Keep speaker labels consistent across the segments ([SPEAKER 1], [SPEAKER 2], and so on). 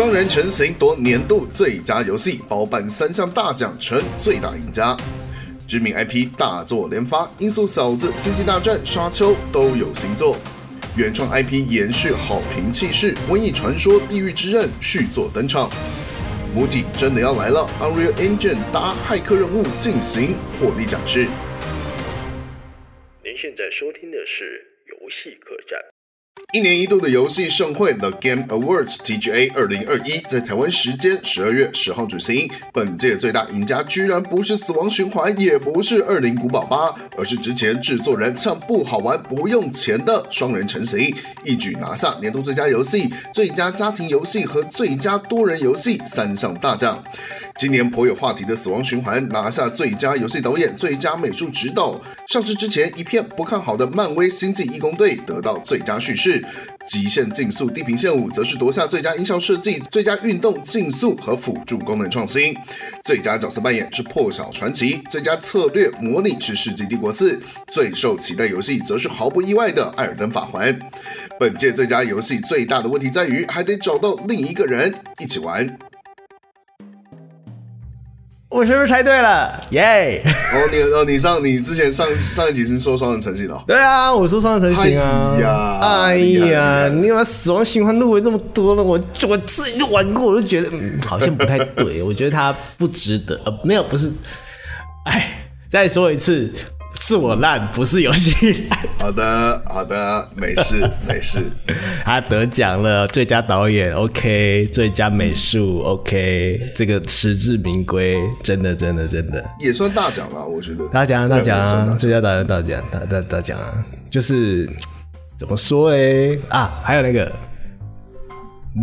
[SPEAKER 1] 双人成行夺年度最佳游戏，包办三项大奖，成最大赢家。知名 IP 大作连发，《音速小子》《星际大战》《沙丘》都有新作。原创 IP 延续好评气势，《瘟疫传说：地狱之刃》续作登场。母体真的要来了，Unreal Engine 搭骇客任务进行火力展示。
[SPEAKER 2] 您现在收听的是游戏客栈。
[SPEAKER 1] 一年一度的游戏盛会 The Game Awards TGA 二零二一在台湾时间十二月十号举行。本届最大赢家居然不是《死亡循环》，也不是《二零古堡八》，而是之前制作人唱不好玩、不用钱的双人成型，一举拿下年度最佳游戏、最佳家庭游戏和最佳多人游戏三项大奖。今年颇有话题的《死亡循环》拿下最佳游戏导演、最佳美术指导。上市之前一片不看好的漫威《星际异攻队》得到最佳叙事，《极限竞速：地平线五》则是夺下最佳音效设计、最佳运动竞速和辅助功能创新。最佳角色扮演是《破晓传奇》，最佳策略模拟是《世纪帝国四》，最受期待游戏则是毫不意外的《艾尔登法环》。本届最佳游戏最大的问题在于，还得找到另一个人一起玩。
[SPEAKER 3] 我是不是猜对了？耶、yeah!
[SPEAKER 1] 哦，你哦，你上你之前上上一集是说双人成行哦？
[SPEAKER 3] 对啊，我说双人成行啊。哎呀，哎呀，你把死亡循环入围这么多了，我我自己就玩过，我就觉得嗯，好像不太对。我觉得他不值得。呃，没有，不是。哎，再说一次。是我烂，不是游戏。
[SPEAKER 1] 好的，好的，没事，没事。
[SPEAKER 3] 他得奖了，最佳导演，OK，最佳美术，OK，这个实至名归，真的，真的，真的，
[SPEAKER 1] 也算大奖了，我觉得。
[SPEAKER 3] 大奖，大奖啊！最佳导演大奖，大大大奖啊！就是怎么说嘞？啊，还有那个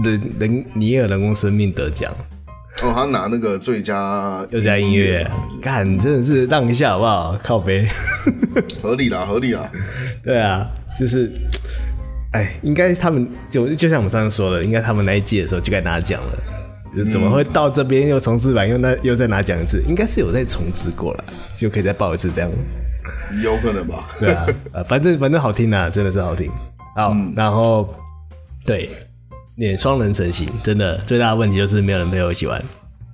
[SPEAKER 3] 人人尼尔人工生命得奖。
[SPEAKER 1] 哦，他拿那个最佳
[SPEAKER 3] 最佳音乐，干真的是让一下好不好？靠背，
[SPEAKER 1] 合理啦，合理啦。
[SPEAKER 3] 对啊，就是，哎，应该他们就就像我们上次说的，应该他们那一届的时候就该拿奖了。就是怎么会到这边又重置版又那又再拿奖一次？应该是有再重置过了，就可以再报一次这样。
[SPEAKER 1] 有可能吧？
[SPEAKER 3] 对啊，反正反正好听啊，真的是好听。好，嗯、然后对。你双人成型，真的最大的问题就是没有人陪我一起玩。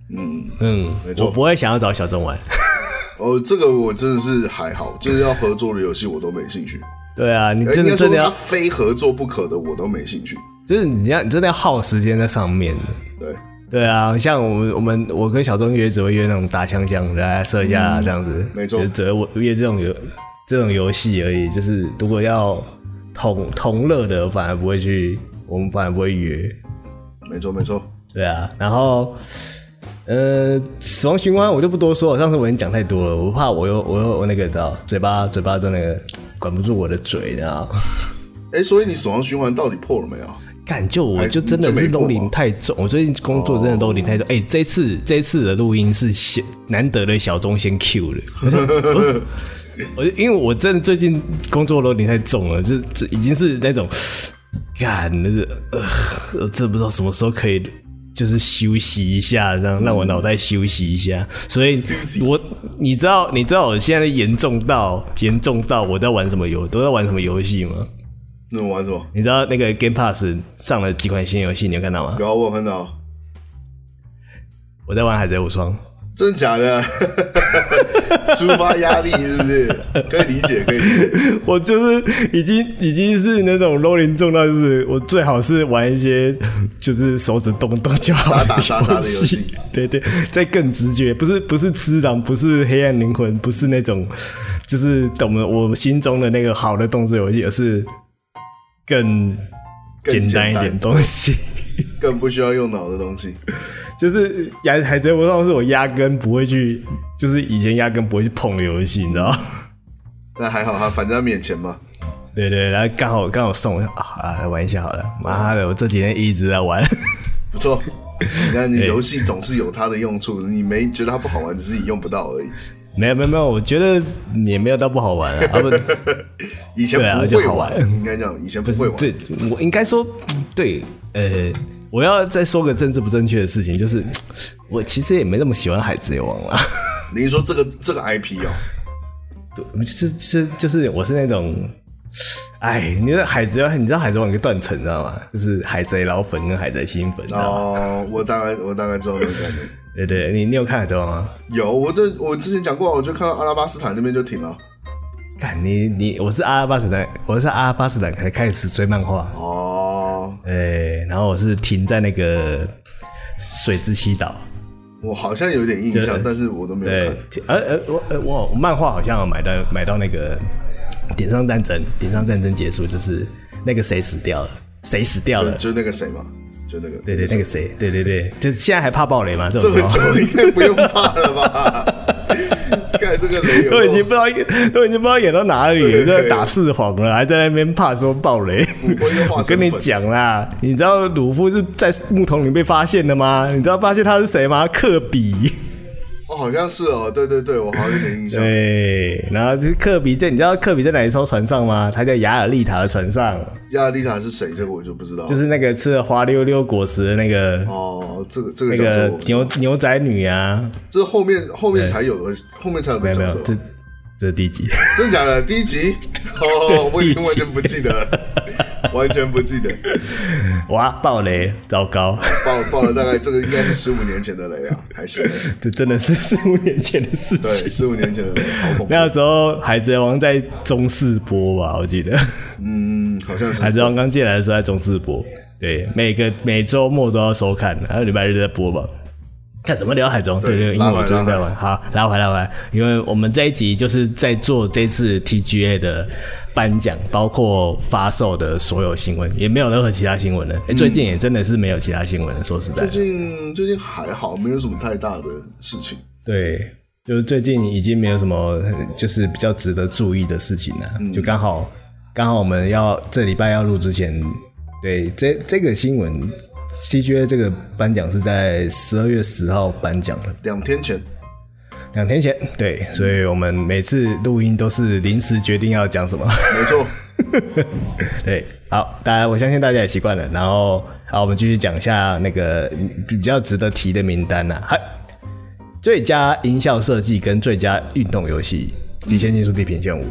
[SPEAKER 1] 嗯
[SPEAKER 3] 嗯，没错，我不会想要找小钟玩。
[SPEAKER 1] 哦，这个我真的是还好，就是要合作的游戏我都没兴趣。
[SPEAKER 3] 对啊，你真的真的要
[SPEAKER 1] 非合作不可的我都没兴趣。
[SPEAKER 3] 就是你要你真的要耗时间在上面。
[SPEAKER 1] 对
[SPEAKER 3] 对啊，像我们我们我跟小钟约只会约那种打枪枪来射一下这样子，
[SPEAKER 1] 嗯、没错，
[SPEAKER 3] 就只会约这种游这种游戏而已。就是如果要同同乐的，反而不会去。我们反而不会约，
[SPEAKER 1] 没错没错，
[SPEAKER 3] 对啊，然后，呃，死亡循环我就不多说了，上次我已经讲太多了，我怕我又我又我那个知道嘴巴嘴巴在那个管不住我的嘴，你知道，
[SPEAKER 1] 哎、欸，所以你死亡循环到底破了没有？
[SPEAKER 3] 干就我就真的是 loading 太重，我最近工作真的 loading 太重，哎、哦。欸，这次这次的录音是小难得的小钟先 Q 了，我因为我真的最近工作 loading 太重了，就就已经是那种。干，那个呃，真不知道什么时候可以，就是休息一下，这样让我脑袋休息一下。所以我，你知道，你知道我现在严重到严重到我在玩什么游，都在玩什么游戏吗？
[SPEAKER 1] 那我玩什么？
[SPEAKER 3] 你知道那个 Game Pass 上了几款新游戏，你有看到吗？
[SPEAKER 1] 有，我有看到。
[SPEAKER 3] 我在玩海贼无双。
[SPEAKER 1] 真的假的？抒发压力是不是？可以理解，可以理解。
[SPEAKER 3] 我就是已经已经是那种 rolling 重到，就是我最好是玩一些就是手指动动就好
[SPEAKER 1] 打打杀杀的游戏。
[SPEAKER 3] 对对，再更直觉，不是不是知狼，不是黑暗灵魂，不是那种就是懂了我心中的那个好的动作游戏，而是更简单一点东西，
[SPEAKER 1] 更不需要用脑的东西。
[SPEAKER 3] 就是《海海贼无双》是我压根不会去，就是以前压根不会去碰的游戏，你知道吗？
[SPEAKER 1] 那还好，哈反正在面前嘛。
[SPEAKER 3] 对对，然后刚好刚好送啊，来玩一下好了。妈的，我这几天一直在玩，
[SPEAKER 1] 不错。你看，你游戏总是有它的用处，你没觉得它不好玩，只是你用不到而已。
[SPEAKER 3] 没有没有没有，我觉得也没有到不好玩啊。不，
[SPEAKER 1] 以前不会玩，应该这样，以前不会玩。
[SPEAKER 3] 对，我应该说对，呃。我要再说个政治不正确的事情，就是 我其实也没那么喜欢海贼王啦。
[SPEAKER 1] 你说这个这个 IP 哦？
[SPEAKER 3] 对，就是就是就是我是那种哎，你知道海贼王，你知道海贼王有个断层，你知道吗？就是海贼老粉跟海贼新粉。
[SPEAKER 1] 哦，我大概我大概知道那个概念。
[SPEAKER 3] 对对，你你有看海贼王吗？
[SPEAKER 1] 有，我的我之前讲过，我就看到阿拉巴斯坦那边就停了。
[SPEAKER 3] 看你你我是阿拉巴斯坦，我是阿拉巴斯坦才开始追漫画。
[SPEAKER 1] 哦，
[SPEAKER 3] 哎，然后我是停在那个水之七岛。
[SPEAKER 1] 我好像有点印象，但是我都没有看。
[SPEAKER 3] 呃呃，我呃我漫画好像有买到买到那个点上战争，点上战争结束就是那个谁死掉了，谁死掉了？
[SPEAKER 1] 就，就那个谁嘛，就那个
[SPEAKER 3] 对对那个谁，对对对，就现在还怕暴雷吗？这
[SPEAKER 1] 么久应该不用怕了吧？盖这个雷
[SPEAKER 3] 都已经不知道都已经不知道演到哪里了，在打四皇了，还在那边怕说爆雷。我 跟你讲啦，你知道鲁夫是在木桶里被发现的吗？你知道发现他是谁吗？克比。
[SPEAKER 1] 哦，好像是哦，对对对，我好像有点印象。
[SPEAKER 3] 对，然后就是克比在，你知道科比在哪一艘船上吗？他在雅尔丽塔的船上。
[SPEAKER 1] 雅尔丽塔是谁？这个我就不知道。
[SPEAKER 3] 就是那个吃了滑溜溜果实的那个。
[SPEAKER 1] 哦，这个这个
[SPEAKER 3] 那个牛牛仔女啊。
[SPEAKER 1] 这是后面后面才有的，后面才有的角色。没有没有，
[SPEAKER 3] 这这是第一集。
[SPEAKER 1] 真的假的？第一集？哦，我已经完全不记得了。完全不记得，
[SPEAKER 3] 哇！爆雷，糟糕！
[SPEAKER 1] 爆爆了，大概这个应该是十五年前的雷啊，还行，还行。
[SPEAKER 3] 这真的是十五年前的事情。对，
[SPEAKER 1] 十五年前的雷，好恐怖。
[SPEAKER 3] 那个时候《海贼王》在中视播吧，我记得。
[SPEAKER 1] 嗯，好像是。
[SPEAKER 3] 《海贼王》刚进来的时候在中视播，对，每个每周末都要收看，还有礼拜日在播吧。看怎么聊海中，对对，因为我昨天在玩。好，来回来回来，因为我们这一集就是在做这次 TGA 的颁奖，包括发售的所有新闻，也没有任何其他新闻了。哎、欸，最近也真的是没有其他新闻了。说实在，
[SPEAKER 1] 最近最近还好，没有什么太大的事情。
[SPEAKER 3] 对，就是最近已经没有什么，就是比较值得注意的事情了。嗯、就刚好刚好我们要这礼拜要录之前，对这这个新闻。TGA 这个颁奖是在十二月十号颁奖的，
[SPEAKER 1] 两天前，
[SPEAKER 3] 两天前，对，所以我们每次录音都是临时决定要讲什么，
[SPEAKER 1] 没错，
[SPEAKER 3] 对，好，大家我相信大家也习惯了，然后好，我们继续讲一下那个比较值得提的名单呐，还最佳音效设计跟最佳运动游戏《极限竞速：地平线五》，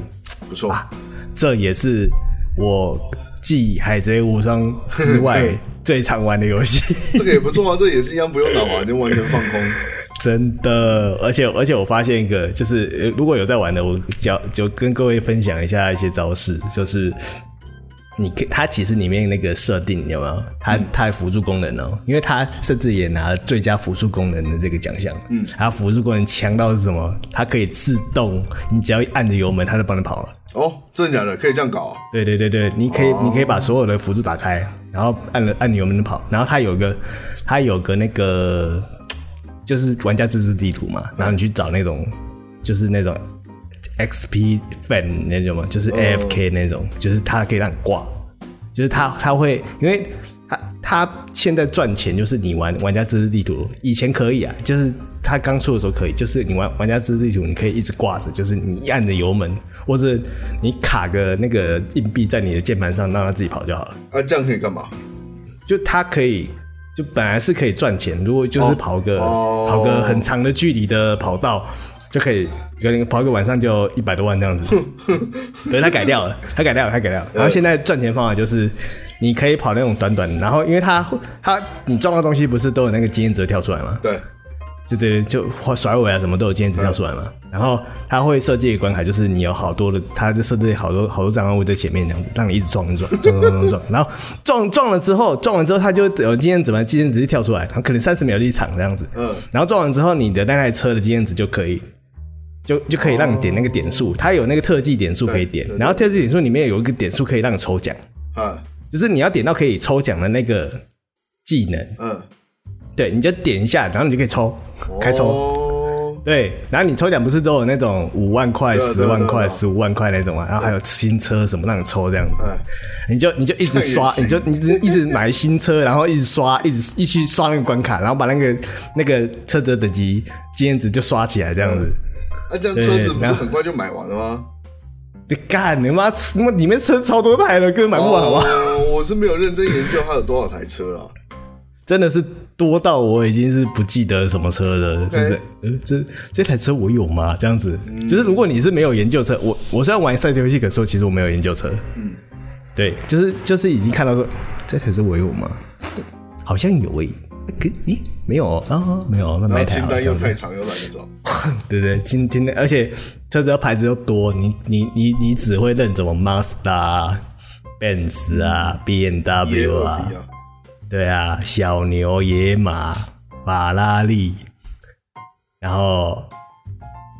[SPEAKER 1] 不错。啊，
[SPEAKER 3] 这也是我继《海贼无双》之外。最常玩的游戏，
[SPEAKER 1] 这个也不错啊，这个、也是一样不用脑啊，就完全放空。
[SPEAKER 3] 真的，而且而且我发现一个，就是如果有在玩的，我教就跟各位分享一下一些招式，就是你它其实里面那个设定有没有？它它的辅助功能哦、喔，因为它甚至也拿了最佳辅助功能的这个奖项。嗯，它辅助功能强到是什么？它可以自动，你只要一按着油门，它就帮你跑了。
[SPEAKER 1] 哦，真的假的？可以这样搞、啊？
[SPEAKER 3] 对对对对，你可以、哦、你可以把所有的辅助打开。然后按了按钮，我们能跑。然后它有个，它有个那个，就是玩家自制地图嘛。然后你去找那种，就是那种 XP fan 那种嘛，就是 AFK 那种，就是它可以让你挂。就是它它会，因为它它现在赚钱，就是你玩玩家自制地图，以前可以啊，就是。他刚出的时候可以，就是你玩玩家自制地图，你可以一直挂着，就是你一按着油门，或者你卡个那个硬币在你的键盘上，让它自己跑就好了。
[SPEAKER 1] 啊，这样可以干嘛？
[SPEAKER 3] 就它可以，就本来是可以赚钱，如果就是跑个、哦、跑个很长的距离的跑道，就可以可能跑个晚上就一百多万这样子。可是他改掉了，他改掉了，他改掉了。然后现在赚钱方法就是，你可以跑那种短短，然后因为它它你撞到东西不是都有那个经验值跳出来吗？
[SPEAKER 1] 对。
[SPEAKER 3] 就对，就甩尾啊，什么都有经验值跳出来嘛。然后它会设计一个关卡，就是你有好多的，它就设置好多好多障碍物在前面这样子，让你一直撞撞撞撞撞撞。然后撞撞了之后，撞完之后，它就有经验值嘛，经验值就跳出来，然后可能三十秒就一场这样子。嗯。然后撞完之后，你的那台车的经验值就可以，就就可以让你点那个点数，它有那个特技点数可以点。然后特技点数里面有一个点数可以让你抽奖。啊。就是你要点到可以抽奖的那个技能。嗯。对，你就点一下，然后你就可以抽，开抽。哦、对，然后你抽奖不是都有那种五万块、十万块、十五万块那种嘛？然后还有新车什么让你抽这样子，你就你就一直刷，你就你就一直买新车，然后一直刷，一直一起刷那个关卡，然后把那个那个车子等级经验值就刷起来这样子。
[SPEAKER 1] 那、嗯啊、这样车子不是很快就买完了吗？
[SPEAKER 3] 你干你妈！他妈里面车超多台了，根本买不完好不好？
[SPEAKER 1] 哦，我是没有认真研究它有多少台车啊。
[SPEAKER 3] 真的是多到我已经是不记得什么车了。就是，呃，这这台车我有吗？这样子，嗯、就是如果你是没有研究车，我我虽然玩赛车游戏，可是其实我没有研究车。嗯，对，就是就是已经看到说这台车我有吗？好像有诶、欸，可咦没有啊、哦？没有，那买台清单
[SPEAKER 1] 又太长又懒得找。
[SPEAKER 3] 对对，今天而且车子的牌子又多，你你你你只会认什么 Mazda、Benz 啊、BMW 啊。对啊，小牛、野马、法拉利，然后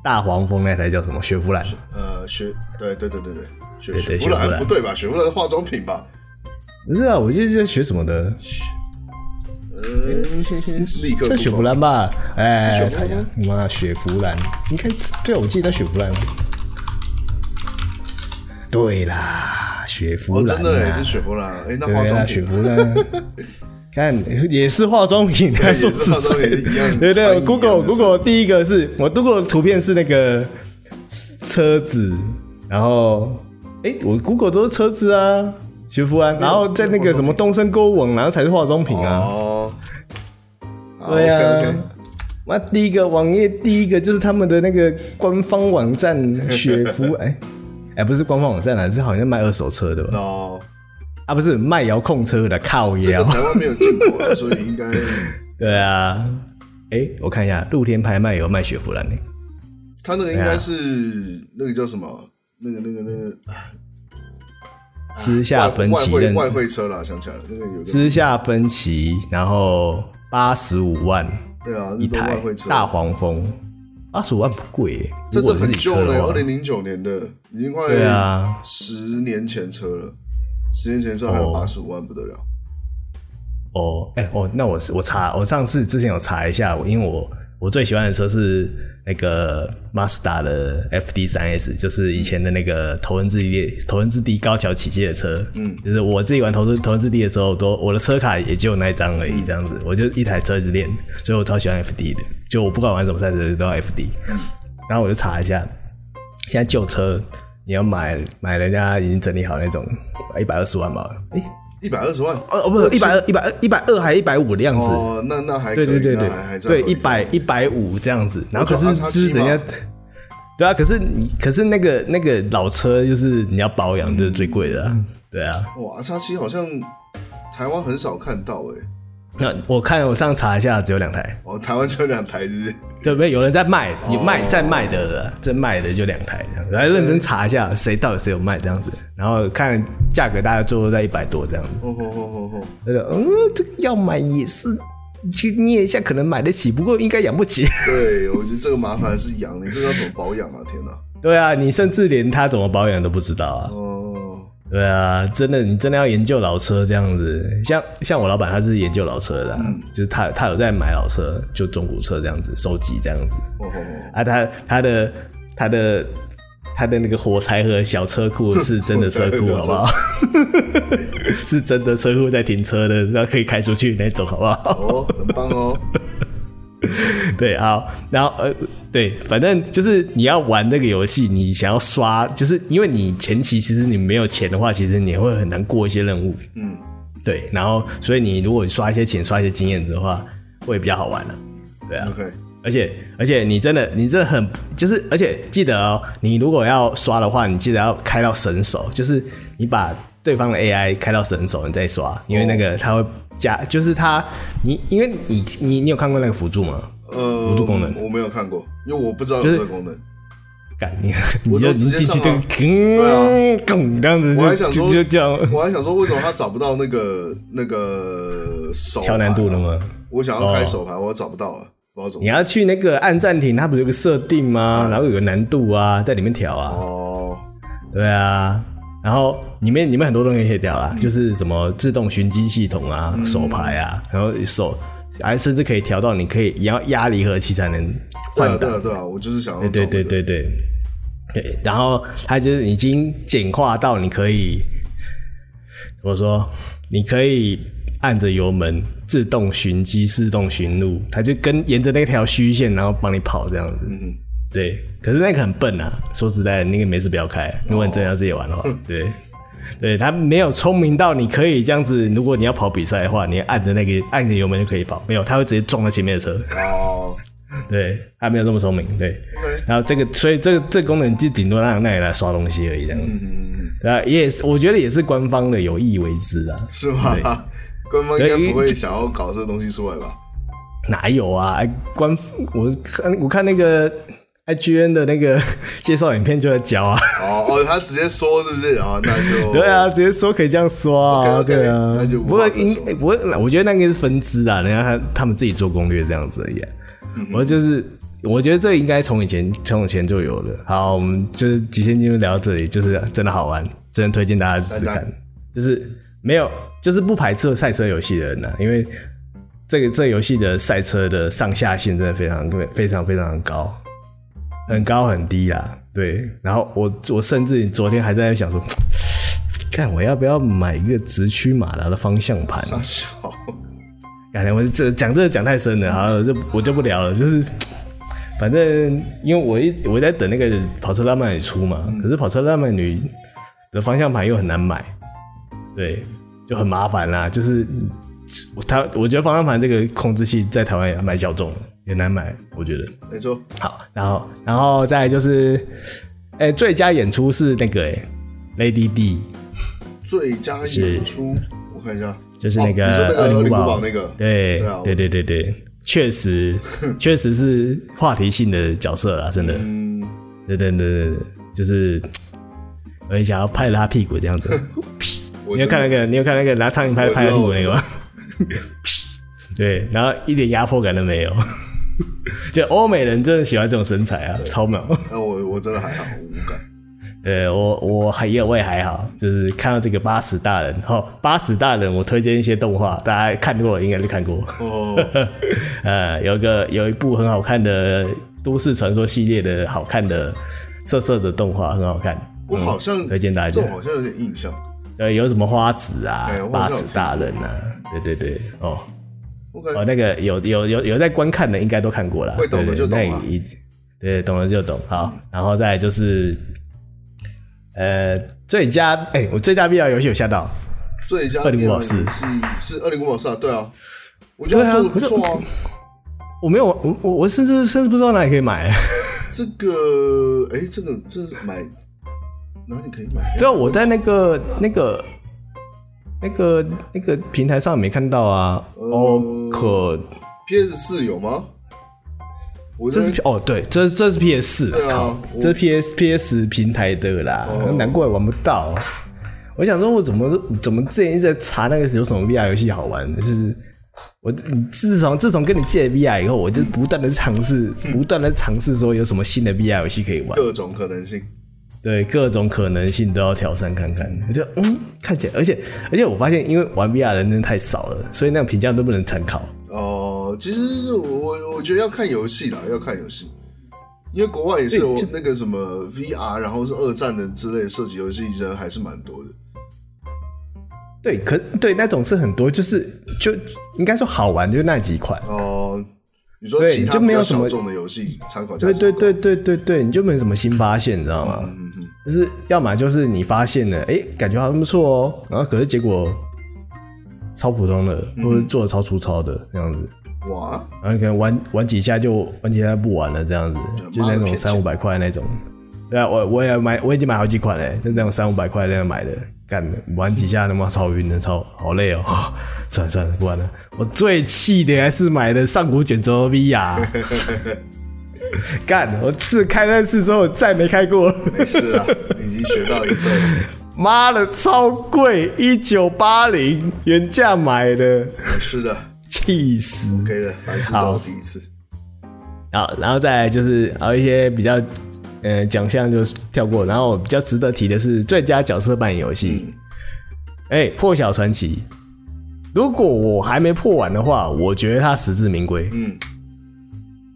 [SPEAKER 3] 大黄蜂那台叫什么？雪佛兰。
[SPEAKER 1] 呃，雪，对对对对对，雪雪佛兰不对吧？雪佛兰是化妆品吧？
[SPEAKER 3] 不是啊，我记得是学什么的？
[SPEAKER 1] 呃，立刻
[SPEAKER 3] 叫雪佛兰吧？哎，猜一下，妈，雪佛兰，你看，对啊，我记得雪佛兰。对啦，雪佛兰，
[SPEAKER 1] 真的也是雪佛兰。哎，那化妆
[SPEAKER 3] 雪佛兰。看，也是化妆品，还说是化妆品一样。对对，Google Google 第一个是我 Google 图片是那个车子，然后哎、欸，我 Google 都是车子啊，雪佛兰，然后在那个什么东森购物网，然后才是化妆品啊。哦，对啊，那.第一个网页第一个就是他们的那个官方网站 雪佛，哎哎、欸，不是官方网站啦，是好像卖二手车的吧。哦。啊，不是卖遥控车的，靠腰。
[SPEAKER 1] 台湾没有进口啊，所以应该。
[SPEAKER 3] 对啊，哎、欸，我看一下，露天拍卖有卖雪佛兰的。
[SPEAKER 1] 他那个应该是、啊、那个叫什么？那个、那个、那个。
[SPEAKER 3] 私下分期
[SPEAKER 1] 的外汇车啦，想起来了，那个有。
[SPEAKER 3] 私下分期，然后八十五万。
[SPEAKER 1] 对啊，
[SPEAKER 3] 一台大黄蜂，八十五万不贵，
[SPEAKER 1] 这这很旧了，二零零九年的，已经快对啊，十年前车了。十年前车还有八十五万，不得了。
[SPEAKER 3] 哦，哎、欸，哦，那我是我查，我上次之前有查一下，因为我我最喜欢的车是那个 Mazda 的 FD 三 S，就是以前的那个头文字 D 头文字 D 高桥启介的车。嗯，就是我自己玩头文头文字 D 的时候，都我的车卡也就那一张而已，这样子，我就一台车一直练，所以我超喜欢 FD 的。就我不管玩什么赛车都要 FD。然后我就查一下，现在旧车。你要买买人家已经整理好那种一百二十万吧？哎，
[SPEAKER 1] 一百二十万？
[SPEAKER 3] 哦哦，不是一百二一百二一百二还一百五的样子？
[SPEAKER 1] 哦，那那还
[SPEAKER 3] 对对对对对一百一百五这样子。然后可是是人家 对啊，可是你可是那个那个老车就是你要保养就是最贵的，对啊。
[SPEAKER 1] 哇叉七好像台湾很少看到哎。
[SPEAKER 3] 那我看我上查一下，只有两台。
[SPEAKER 1] 哦，台湾只有两台，是不是？
[SPEAKER 3] 对不对？有人在卖，你卖在卖的了，这卖的就两台这样子。来认真查一下，谁到底谁有卖这样子，然后看价格，大概最后在一百多这样子。哦哦哦哦哦。那个，嗯，这个要买也是去捏一下，可能买得起，不过应该养不起。
[SPEAKER 1] 对，我觉得这个麻烦是养，你这个要怎么保养啊？天哪！
[SPEAKER 3] 对啊，你甚至连它怎么保养都不知道啊。对啊，真的，你真的要研究老车这样子，像像我老板他是研究老车的，啊，嗯、就是他他有在买老车，就中古车这样子收集这样子。哦哦哦啊，他他的他的他的那个火柴盒小车库是真的车库，好不好？是真的车库在停车的，然后可以开出去那种，好不好？
[SPEAKER 1] 哦，很棒哦。
[SPEAKER 3] 对，好，然后呃，对，反正就是你要玩这个游戏，你想要刷，就是因为你前期其实你没有钱的话，其实你会很难过一些任务。嗯，对，然后所以你如果你刷一些钱，刷一些经验值的话，会比较好玩了。对啊，OK，而且而且你真的你真的很就是，而且记得哦，你如果要刷的话，你记得要开到神手，就是你把对方的 AI 开到神手，你再刷，因为那个他会。加就是它，你因为你你你有看过那个辅助吗？呃，辅助功能
[SPEAKER 1] 我没有看过，因为我不知道有这个功能。
[SPEAKER 3] 干你，你就直接进去就对啊，咚这样子。
[SPEAKER 1] 我还想说，就这样。我还想说，为什么他找不到那个那个手
[SPEAKER 3] 调难度了吗？
[SPEAKER 1] 我想要开手牌，我找不到啊。
[SPEAKER 3] 你要去那个按暂停，它不是有个设定吗？然后有个难度啊，在里面调啊。哦，对啊。然后里面里面很多东西可以调啦，嗯、就是什么自动寻机系统啊、嗯、手牌啊，然后手还甚至可以调到你可以也要压离合器才能换挡。
[SPEAKER 1] 对啊，对啊，我就是想要、这个。
[SPEAKER 3] 对对对对对。然后它就是已经简化到你可以怎么说？你可以按着油门自动寻机、自动寻路，它就跟沿着那条虚线，然后帮你跑这样子。嗯对，可是那个很笨啊！说实在的，那个没事不要开。如果你真的要自己玩的话，对，对，他没有聪明到你可以这样子。如果你要跑比赛的话，你按着那个按着油门就可以跑，没有，他会直接撞到前面的车。
[SPEAKER 1] 哦，
[SPEAKER 3] 对，他没有这么聪明。
[SPEAKER 1] 对
[SPEAKER 3] 然后这个，所以这个这个功能就顶多让那里来刷东西而已，这样。嗯嗯嗯。对啊，也是，我觉得也是官方的有意为之啊。
[SPEAKER 1] 是吗？官方应该不会想要搞这个东西出来吧？
[SPEAKER 3] 哪有啊？哎，官我看我看那个。IGN 的那个 介绍影片就在教啊，
[SPEAKER 1] 哦哦，他直接说是不是啊？那就
[SPEAKER 3] 对啊，直接说可以这样说啊，okay, okay, 对啊，
[SPEAKER 1] 那就
[SPEAKER 3] 不过应不过，我觉得那个是分支啊，人家他他们自己做攻略这样子而已、啊。嗯、我就是我觉得这应该从以前从以前就有了。好，我们就是极限进入聊到这里，就是真的好玩，真的推荐大家试试看。就是没有，就是不排斥赛车游戏的人呢、啊，因为这个这个游戏的赛车的上下限真的非常非常非常的高。很高很低啦，对。然后我我甚至昨天还在想说，看我要不要买一个直驱马达的方向盘？
[SPEAKER 1] 傻笑。
[SPEAKER 3] 感觉我这讲这个讲太深了，好我就不聊了。就是反正因为我一我在等那个跑车浪漫女出嘛，嗯、可是跑车浪漫女的方向盘又很难买，对，就很麻烦啦。就是他，我觉得方向盘这个控制器在台湾也蛮小众的。也难买，我觉得
[SPEAKER 1] 没错。
[SPEAKER 3] 好，然后，然后再就是，哎、欸，最佳演出是那个哎、欸、，Lady D。
[SPEAKER 1] 最佳演出，我看一下，
[SPEAKER 3] 就是那个
[SPEAKER 1] 恶灵古堡那个，
[SPEAKER 3] 对，对对对对，确实，确实是话题性的角色啦，真的。嗯，对对对对对，就是我很想要拍了他屁股这样子。你有看那个？你有看那个拿苍蝇拍拍他屁股那个吗？对，然后一点压迫感都没有。就欧美人真的喜欢这种身材啊，超美。
[SPEAKER 1] 那我我真的还好，我无感。
[SPEAKER 3] 呃，我我还也我也还好，就是看到这个八尺大人，哦，八尺大人，我推荐一些动画，大家看过应该都看过。哦。呃，有个有一部很好看的都市传说系列的好看的色色的动画，很好看。
[SPEAKER 1] 我好像、嗯、
[SPEAKER 3] 推荐大家。
[SPEAKER 1] 这好像有点印象。
[SPEAKER 3] 对，有什么花子啊，八尺大人啊，对对对，哦。哦，那个有有有有在观看的，应该都看过了。
[SPEAKER 1] 会懂的就懂了。
[SPEAKER 3] 对，懂了就懂。好，然后再来就是，呃，最佳哎、欸，我最佳必要游戏有吓到。
[SPEAKER 1] 最佳
[SPEAKER 3] 恶灵古堡四
[SPEAKER 1] 是是恶灵古堡四啊？对啊，我觉得做的不错啊。
[SPEAKER 3] 我没有，我我我甚至甚至不知道哪里可以买。
[SPEAKER 1] 这个，哎、欸，这个这是买哪里可以买？
[SPEAKER 3] 对啊我在那个那个。那个那个平台上没看到啊，哦、呃，可
[SPEAKER 1] PS 四有吗？
[SPEAKER 3] 这是哦，对，这这是 PS 四，靠，啊、这是 PS PS 平台的啦，哦、难怪玩不到。我想说，我怎么怎么之前一直在查那个有什么 VR 游戏好玩，就是我自从自从跟你借了 VR 以后，我就不断的尝试，嗯、不断的尝试说有什么新的 VR 游戏可以玩，
[SPEAKER 1] 各种可能性。
[SPEAKER 3] 对，各种可能性都要挑战看看，我就嗯，看起来，而且而且我发现，因为玩 VR 的人真的太少了，所以那种评价都不能参考。
[SPEAKER 1] 哦、呃，其实我我觉得要看游戏啦，要看游戏，因为国外也是有那个什么 VR，然后是二战的之类的射击游戏，人还是蛮多的。
[SPEAKER 3] 对，可对那种是很多，就是就应该说好玩，就那几款哦。呃
[SPEAKER 1] 你说其他比较小众的游戏参考，
[SPEAKER 3] 对对对对对对，你就没什么新发现，你知道吗？嗯嗯嗯，就是要么就是你发现了，哎、欸，感觉好像不错哦，然后可是结果超普通的，或者做的超粗糙的这样子，哇，然后你可能玩玩几下就玩几下不玩了这样子，就那种三五百块那种，对啊，我我也买，我已经买好几款嘞，就这样三五百块那样买的。干玩几下他妈超晕的，超好累哦！算了算了，不玩了。我最气的还是买的上古卷轴 VR。干，我次开那次之后再没开过。
[SPEAKER 1] 没事啊，已经学到一课。
[SPEAKER 3] 妈的，超贵，一九八零原价买的。
[SPEAKER 1] 没事的，
[SPEAKER 3] 气死。
[SPEAKER 1] 可以了，凡事都第一次。
[SPEAKER 3] 好，然后再来就是还有一些比较。呃，奖项就跳过，然后比较值得提的是最佳角色扮演游戏。哎、嗯，欸，破晓传奇。如果我还没破完的话，我觉得它实至名归。嗯。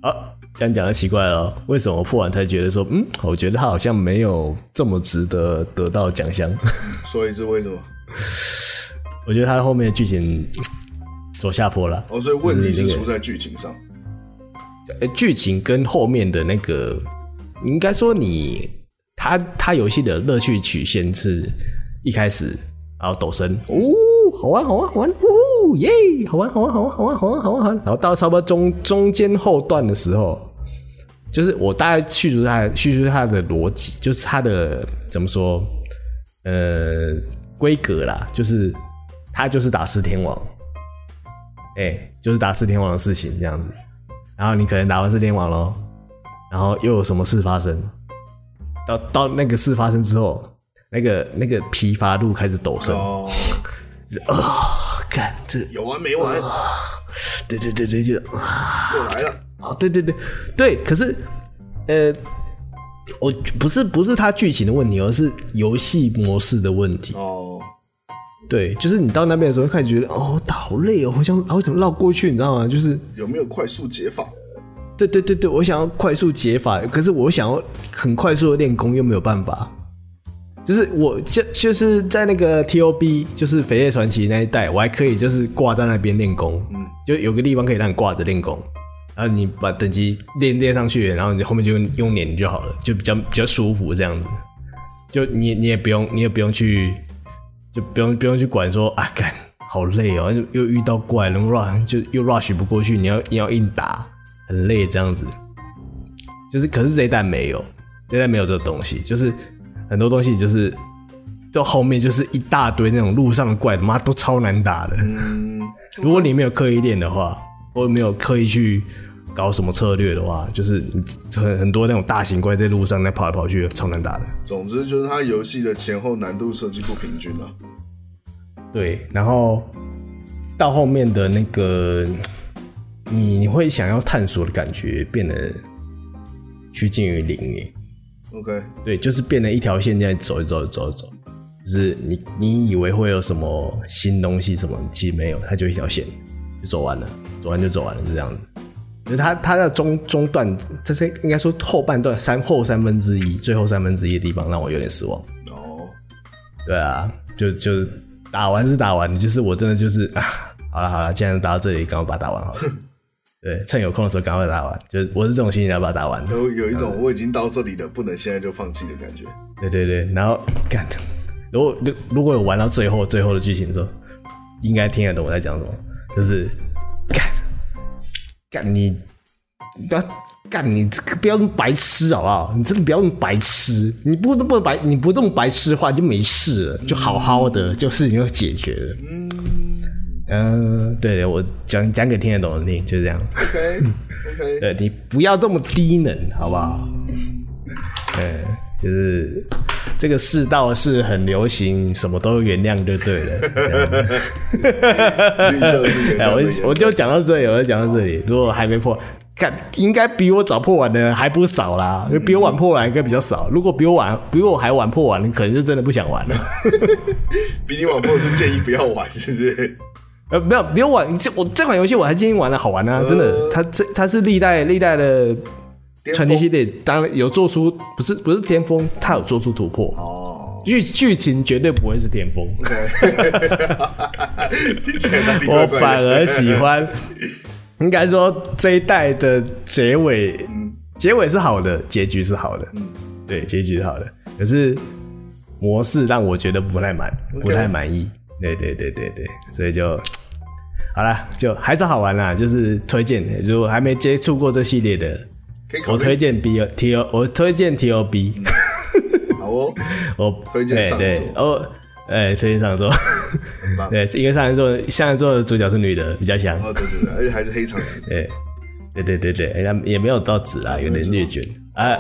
[SPEAKER 3] 啊，这样讲的奇怪了，为什么我破完才觉得说，嗯，我觉得它好像没有这么值得得到奖项。
[SPEAKER 1] 所以是为什么？
[SPEAKER 3] 我觉得它后面的剧情 走下坡了。
[SPEAKER 1] 哦，所以问题是出在剧情上。
[SPEAKER 3] 呃，剧情跟后面的那个。应该说你，他他游戏的乐趣曲线是一开始，然后抖声，哦，好玩，好玩，好玩，呜耶，好玩，好玩，好玩，好玩，好玩，好玩，好玩。然后到差不多中中间后段的时候，就是我大概叙述它，叙述它的逻辑，就是它的怎么说，呃，规格啦，就是它就是打四天王，哎、就是打四天王的事情这样子。然后你可能打完四天王咯，然后又有什么事发生？到到那个事发生之后。那个那个疲乏度开始陡升，哦，看这
[SPEAKER 1] 有完没完？
[SPEAKER 3] 对对对对，就
[SPEAKER 1] 啊，又来了。
[SPEAKER 3] 哦，对对对对，可是呃，我不是不是它剧情的问题，而是游戏模式的问题。哦，对，就是你到那边的时候，开始觉得哦，好累哦，好像好想绕过去，你知道吗？就是
[SPEAKER 1] 有没有快速解法？
[SPEAKER 3] 对对对对，我想要快速解法，可是我想要很快速的练功，又没有办法。就是我就就是在那个 T O B，就是《扉页传奇》那一代，我还可以就是挂在那边练功，嗯，就有个地方可以让你挂着练功，然后你把等级练练上去，然后你后面就用用练就好了，就比较比较舒服这样子。就你你也不用你也不用去，就不用不用去管说啊，干好累哦，又又遇到怪了，rush 就又 rush 不过去，你要你要硬打，很累这样子。就是可是这一代没有，这一代没有这个东西，就是。很多东西就是，到后面就是一大堆那种路上的怪，妈都超难打的。嗯，如果你没有刻意练的话，或者没有刻意去搞什么策略的话，就是很很多那种大型怪在路上那跑来跑去，超难打的。
[SPEAKER 1] 总之就是它游戏的前后难度设计不平均了。
[SPEAKER 3] 对，然后到后面的那个，你你会想要探索的感觉变得趋近于零耶。
[SPEAKER 1] OK，
[SPEAKER 3] 对，就是变成一条线这样走一走走一走，就是你你以为会有什么新东西什么，其实没有，它就一条线就走完了，走完就走完了，就这样子。就是它它的中中段，这些应该说后半段三后三分之一，最后三分之一的地方让我有点失望。哦、oh.，对啊，就就打完是打完，就是我真的就是啊，好了好了，既然打到这里，赶快把它打完好了。对，趁有空的时候赶快打完，就是我是这种心情要把它打完。
[SPEAKER 1] 都有一种我已经到这里了，不能现在就放弃的感觉。
[SPEAKER 3] 对对对，然后干，如果如果有玩到最后最后的剧情的时候，应该听得懂我在讲什么，就是干干你不要干你这个不要那么白痴好不好？你真的不要那么白痴，你不不白你不这么白痴的话就没事了，就好好的、嗯、就事情就解决了。嗯。嗯、呃，对对，我讲讲给听得懂的听，就是这样。
[SPEAKER 1] OK OK，
[SPEAKER 3] 对你不要这么低能，好不好？嗯，就是这个世道是很流行，什么都原谅就对了。我我就讲到这里，我就讲到这里。如果还没破，看应该比我早破完的还不少啦，比我晚破完应该比较少。如果比我晚，比我还晚破完，你可能是真的不想玩了。
[SPEAKER 1] 比你晚破是建议不要玩，是不是？
[SPEAKER 3] 呃，没有，不用玩。这我这款游戏我还建议玩了，好玩啊，真的。它这它是历代历代的传奇系列，当然有做出不是不是巅峰，它有做出突破哦。剧剧情绝对不会是巅峰。我反而喜欢，应该说这一代的结尾，结尾是好的，结局是好的，对，结局是好的。可是模式让我觉得不太满，不太满意。对对对对对，所以就好了，就还是好玩啦。就是推荐，如果还没接触过这系列的，我推荐 B O T O，我推荐 T O B。
[SPEAKER 1] 好哦，
[SPEAKER 3] 我
[SPEAKER 1] 推荐上座。
[SPEAKER 3] 哦，哎，推荐上座。对，因为上座上座的主角是女的，比较香。
[SPEAKER 1] 哦，对对对，而且还是黑长直。
[SPEAKER 3] 对对对对对，哎，也没有到紫啊，有点虐卷啊。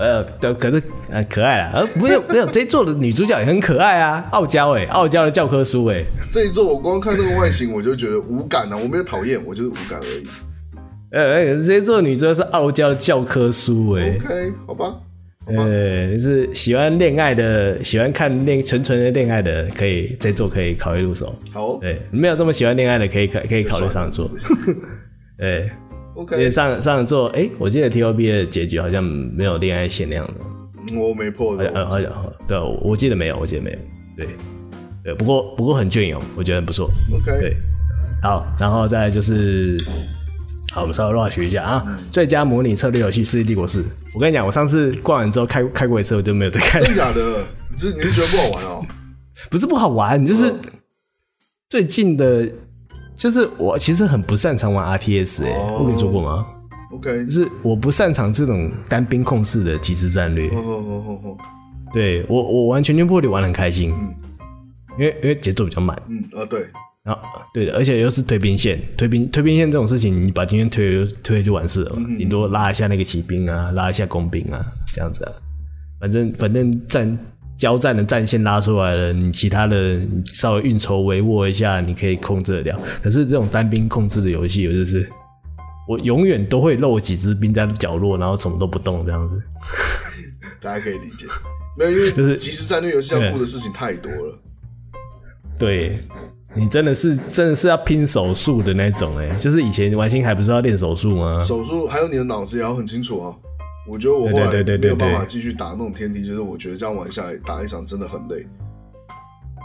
[SPEAKER 3] 呃，可是呃可爱啊，呃，没有没有，这一座的女主角也很可爱啊，傲娇哎，傲娇的教科书哎，
[SPEAKER 1] 这一座我光看那个外形我就觉得无感啊，我没有讨厌，我就是无感而已。
[SPEAKER 3] 呃，这一座女主角是傲娇的教科书哎
[SPEAKER 1] ，OK，好吧，
[SPEAKER 3] 呃，是喜欢恋爱的，喜欢看恋纯纯的恋爱的，可以这一座可以考虑入手。
[SPEAKER 1] 好，
[SPEAKER 3] 对，没有这么喜欢恋爱的，可以可可以考虑上座。对。为上上座，哎、欸，我记得 T O B 的结局好像没有恋爱线那样子。
[SPEAKER 1] 我没破的，
[SPEAKER 3] 好像对，我记得没有，我记得没有。对，对，不过不过很隽永，我觉得很不错。
[SPEAKER 1] OK，
[SPEAKER 3] 对，好，然后再来就是，好，我们稍微 rush 一下啊。嗯、最佳模拟策略游戏《世纪帝国四》，我跟你讲，我上次逛完之后开开过一次，我就没有再开。
[SPEAKER 1] 真的假的？你是你是觉得不好玩哦？
[SPEAKER 3] 不是不好玩，就是最近的，就是我其实很不擅长玩 RTS 哎、欸，oh, 我跟你说过吗
[SPEAKER 1] ？OK，
[SPEAKER 3] 就是我不擅长这种单兵控制的即时战略。
[SPEAKER 1] Oh, oh, oh, oh, oh.
[SPEAKER 3] 对我我玩全军破敌玩的很开心，嗯、因为因为节奏比较慢。
[SPEAKER 1] 嗯啊对，
[SPEAKER 3] 然后对的，而且又是推兵线，推兵推兵线这种事情，你把今天推推就完事了嘛，顶、嗯、多拉一下那个骑兵啊，拉一下工兵啊，这样子啊，反正反正战。交战的战线拉出来了，你其他的稍微运筹帷幄一下，你可以控制得了。可是这种单兵控制的游戏，我就是我永远都会漏几支兵在角落，然后什么都不动这样子。
[SPEAKER 1] 大家可以理解，没有，因为 就是即时战略游戏要顾的事情太多了。
[SPEAKER 3] 对，你真的是真的是要拼手速的那种哎、欸，就是以前玩星海不是要练手速吗？
[SPEAKER 1] 手速还有你的脑子也要很清楚啊。我觉得我后来没有办法继续打那种天梯，就是我觉得这样玩下来打一场真的很累，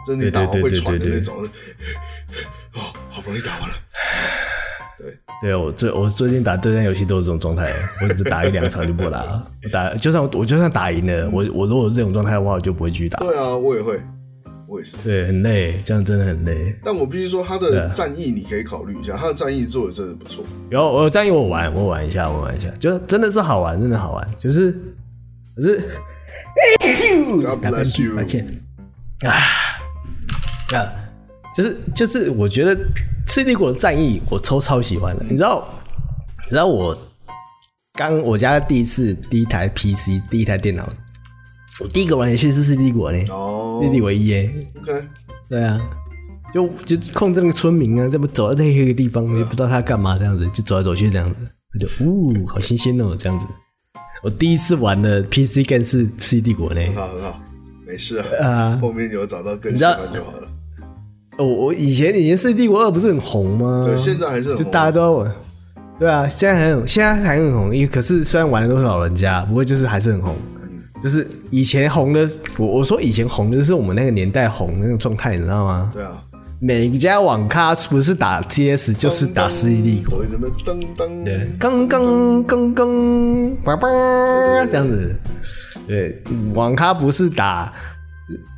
[SPEAKER 1] 真的你打完会喘的那种。哦，好不容易打完了。对
[SPEAKER 3] 对，我最我最近打对战游戏都是这种状态，我只打一两场就不打了。我打就算我就算打赢了，我我如果是这种状态的话，我就不会继续打。
[SPEAKER 1] 对啊，我也会。我也是，
[SPEAKER 3] 对，很累，这样真的很累。
[SPEAKER 1] 但我必须说，他的战役你可以考虑一下，他的战役做的真的不错。
[SPEAKER 3] 有，我战役我玩，我玩一下，我玩一下，就真的是好玩，真的好玩。就是，可是
[SPEAKER 1] ，God bless you，
[SPEAKER 3] 抱歉啊啊，就是就是，我觉得《世纪帝国》的战役我超超喜欢的。你知道，你知道我刚我家第一次第一台 PC 第一台电脑。我第一个玩游戏是《世纪帝国》呢，哦，世纪帝国一耶。
[SPEAKER 1] OK，
[SPEAKER 3] 对啊，就就控制那个村民啊，这不走到这一个地方，也不知道他干嘛，这样子就走来走去这样子，他就呜，好新鲜哦，这样子。我第一次玩的 PC game 是《世纪帝国》呢，
[SPEAKER 1] 很好很好，没事啊，啊，后面有找到更喜欢就好了。
[SPEAKER 3] 哦，我以前以前《世纪帝国二》不是很红吗？
[SPEAKER 1] 对，现在还是很红，
[SPEAKER 3] 就大家都要玩。对啊，现在很现在还很红，因为可是虽然玩的都是老人家，不过就是还是很红。就是以前红的，我我说以前红的是我们那个年代红的那种状态，你知道吗？
[SPEAKER 1] 对啊，
[SPEAKER 3] 每一家网咖不是打 GS 就是打《世纪帝国》，对，刚刚刚刚，叭叭这样子，对，网咖不是打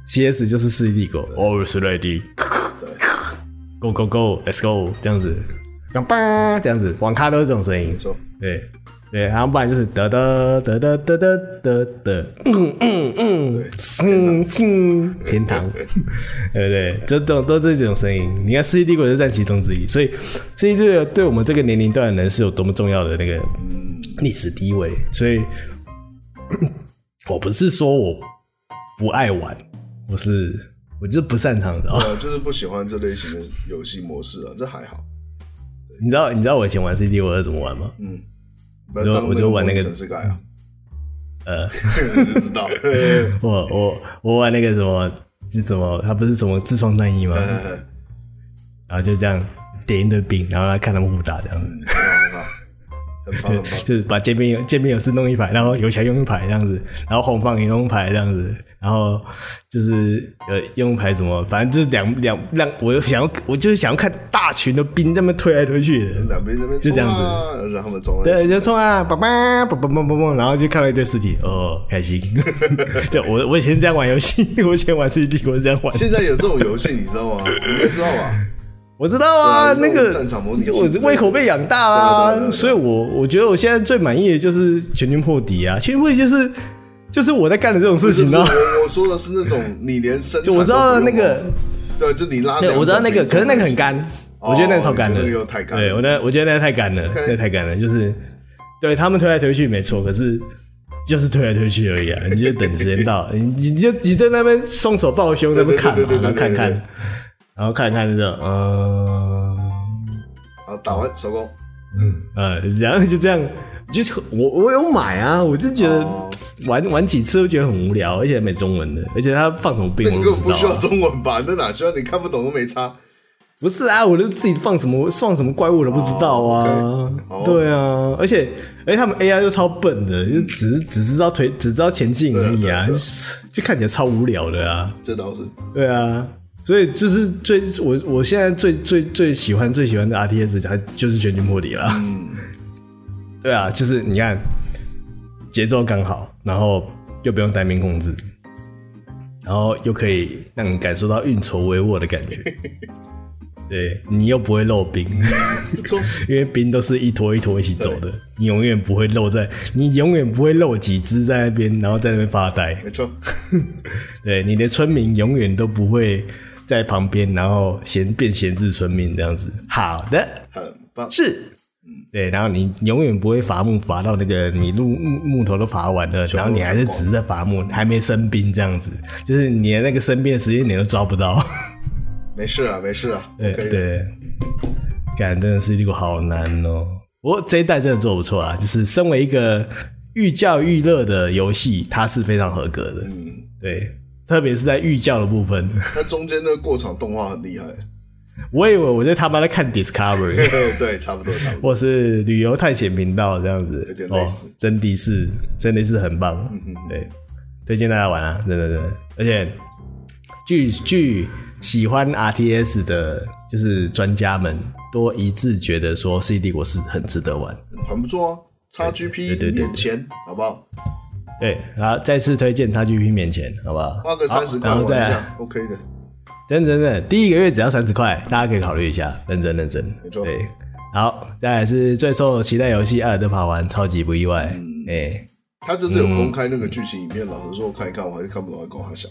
[SPEAKER 3] CS 就是《世纪帝国》，Always ready，Go go go，Let's go，这样子，叭叭这样子，网咖都是这种声音，没错，对。对，然后不然就是得得得得得得得得，嗯嗯嗯，嗯嗯，天堂，对不对？这种都是这种声音。你看《世纪帝国》是占其中之一，所以《世纪帝国》对我们这个年龄段的人是有多么重要的那个历史地位。所以，我不是说我不爱玩，我是我就是不擅长的啊，
[SPEAKER 1] 就是不喜欢这类型的游戏模式啊，这还好。
[SPEAKER 3] 你知道你知道我以前玩《世纪帝国》是怎么玩吗？嗯。我就我就玩那个
[SPEAKER 1] 城市改啊，
[SPEAKER 3] 呃，
[SPEAKER 1] 知道。
[SPEAKER 3] 我我我玩那个什么，是什么？他不是什么自创战役吗？然后就这样点一堆兵，然后来看他们互打这样子。对，就是把剑兵剑兵有事弄一排，然后游侠用一排这样子，然后红方也弄一排这样子。然后就是呃，用排什么，反正就是两两两，我又想要，我就是想要看大群的兵这么推来推去的，
[SPEAKER 1] 两边这边
[SPEAKER 3] 就这样子，
[SPEAKER 1] 然后他们冲，
[SPEAKER 3] 对，就冲啊，叭叭叭叭叭叭叭，然后就看到一堆尸体，哦，开心。对，我我以前这样玩游戏，我以前玩《世纪帝国》是这样玩。
[SPEAKER 1] 现在有这种游戏，你知道吗？你知道吧？
[SPEAKER 3] 我知道啊，那个战场模拟，我胃口被养大啦，所以我我觉得我现在最满意的就是全军破敌啊，全军破敌就是。就是我在干的这种事情呢。
[SPEAKER 1] 我我说的是那种你连生
[SPEAKER 3] 就我知道那个，
[SPEAKER 1] 对，就你拉。
[SPEAKER 3] 对，我知道那个，可是那个很干，我觉得那个超干的。
[SPEAKER 1] 太干。
[SPEAKER 3] 对，我那我觉得那个太干了，那太干了。就是对他们推来推去没错，可是就是推来推去而已啊！你就等时间到，你你就你在那边双手抱胸在那边看嘛，然后看看，然后看看这种，嗯，
[SPEAKER 1] 好，打完收工。
[SPEAKER 3] 嗯呃，然后就这样。就是我我有买啊，我就觉得玩玩几次都觉得很无聊，而且没中文的，而且他放什么病我都不知道。
[SPEAKER 1] 不需要中文版，那哪需要？你看不懂都没差。
[SPEAKER 3] 不是啊，我就自己放什么放什么怪物都不知道啊。对啊，而且而且他们 AI 又超笨的，就只只知道推，只知道前进而已啊，就看起来超无聊的啊。
[SPEAKER 1] 这倒是。对
[SPEAKER 3] 啊，所以就是最我我现在最最最喜欢最喜欢的 RTS 它就是全军破敌了。嗯。对啊，就是你看节奏刚好，然后又不用单兵控制，然后又可以让你感受到运筹帷幄的感觉。对，你又不会漏兵，
[SPEAKER 1] 错，
[SPEAKER 3] 因为兵都是一坨一坨一起走的，你永远不会漏在，你永远不会漏几只在那边，然后在那边发呆。
[SPEAKER 1] 没错，
[SPEAKER 3] 对，你的村民永远都不会在旁边，然后闲变闲置村民这样子。好的，
[SPEAKER 1] 很棒，
[SPEAKER 3] 是，对，然后你永远不会伐木伐到那个你木木木头都伐完了，然后你还是只是在伐木，还没生兵这样子，就是你的那个生病的时间点都抓不到。
[SPEAKER 1] 没事啊，没事啊。
[SPEAKER 3] 对对，感真的是一个好难哦、喔。不过这一代真的做不错啊，就是身为一个寓教育乐的游戏，它是非常合格的。嗯，对，特别是在寓教的部分。
[SPEAKER 1] 它中间的过场动画很厉害。
[SPEAKER 3] 我以为我在他妈在看 Discovery，
[SPEAKER 1] 对，差不多差不多。
[SPEAKER 3] 或是旅游探险频道这样子，
[SPEAKER 1] 有点类似。
[SPEAKER 3] 哦、真的是，真的是很棒。嗯哼对，推荐大家玩啊，真的真的。而且据据。喜欢 RTS 的，就是专家们都一致觉得说《世纪帝国》是很值得玩，
[SPEAKER 1] 很不错啊。XGP 免钱，好不好？
[SPEAKER 3] 对，好，再次推荐他去拼免钱，好不好？
[SPEAKER 1] 花个三十块，
[SPEAKER 3] 然后再
[SPEAKER 1] OK 的。
[SPEAKER 3] 真的真的，第一个月只要三十块，大家可以考虑一下，认真认真。
[SPEAKER 1] 没错。
[SPEAKER 3] 对，好，再来是最受期待游戏《艾尔登法环》，超级不意外。哎、嗯。欸
[SPEAKER 1] 他这次有公开那个剧情影片，嗯、老实说，我看一看，我还是看不懂，还光他笑。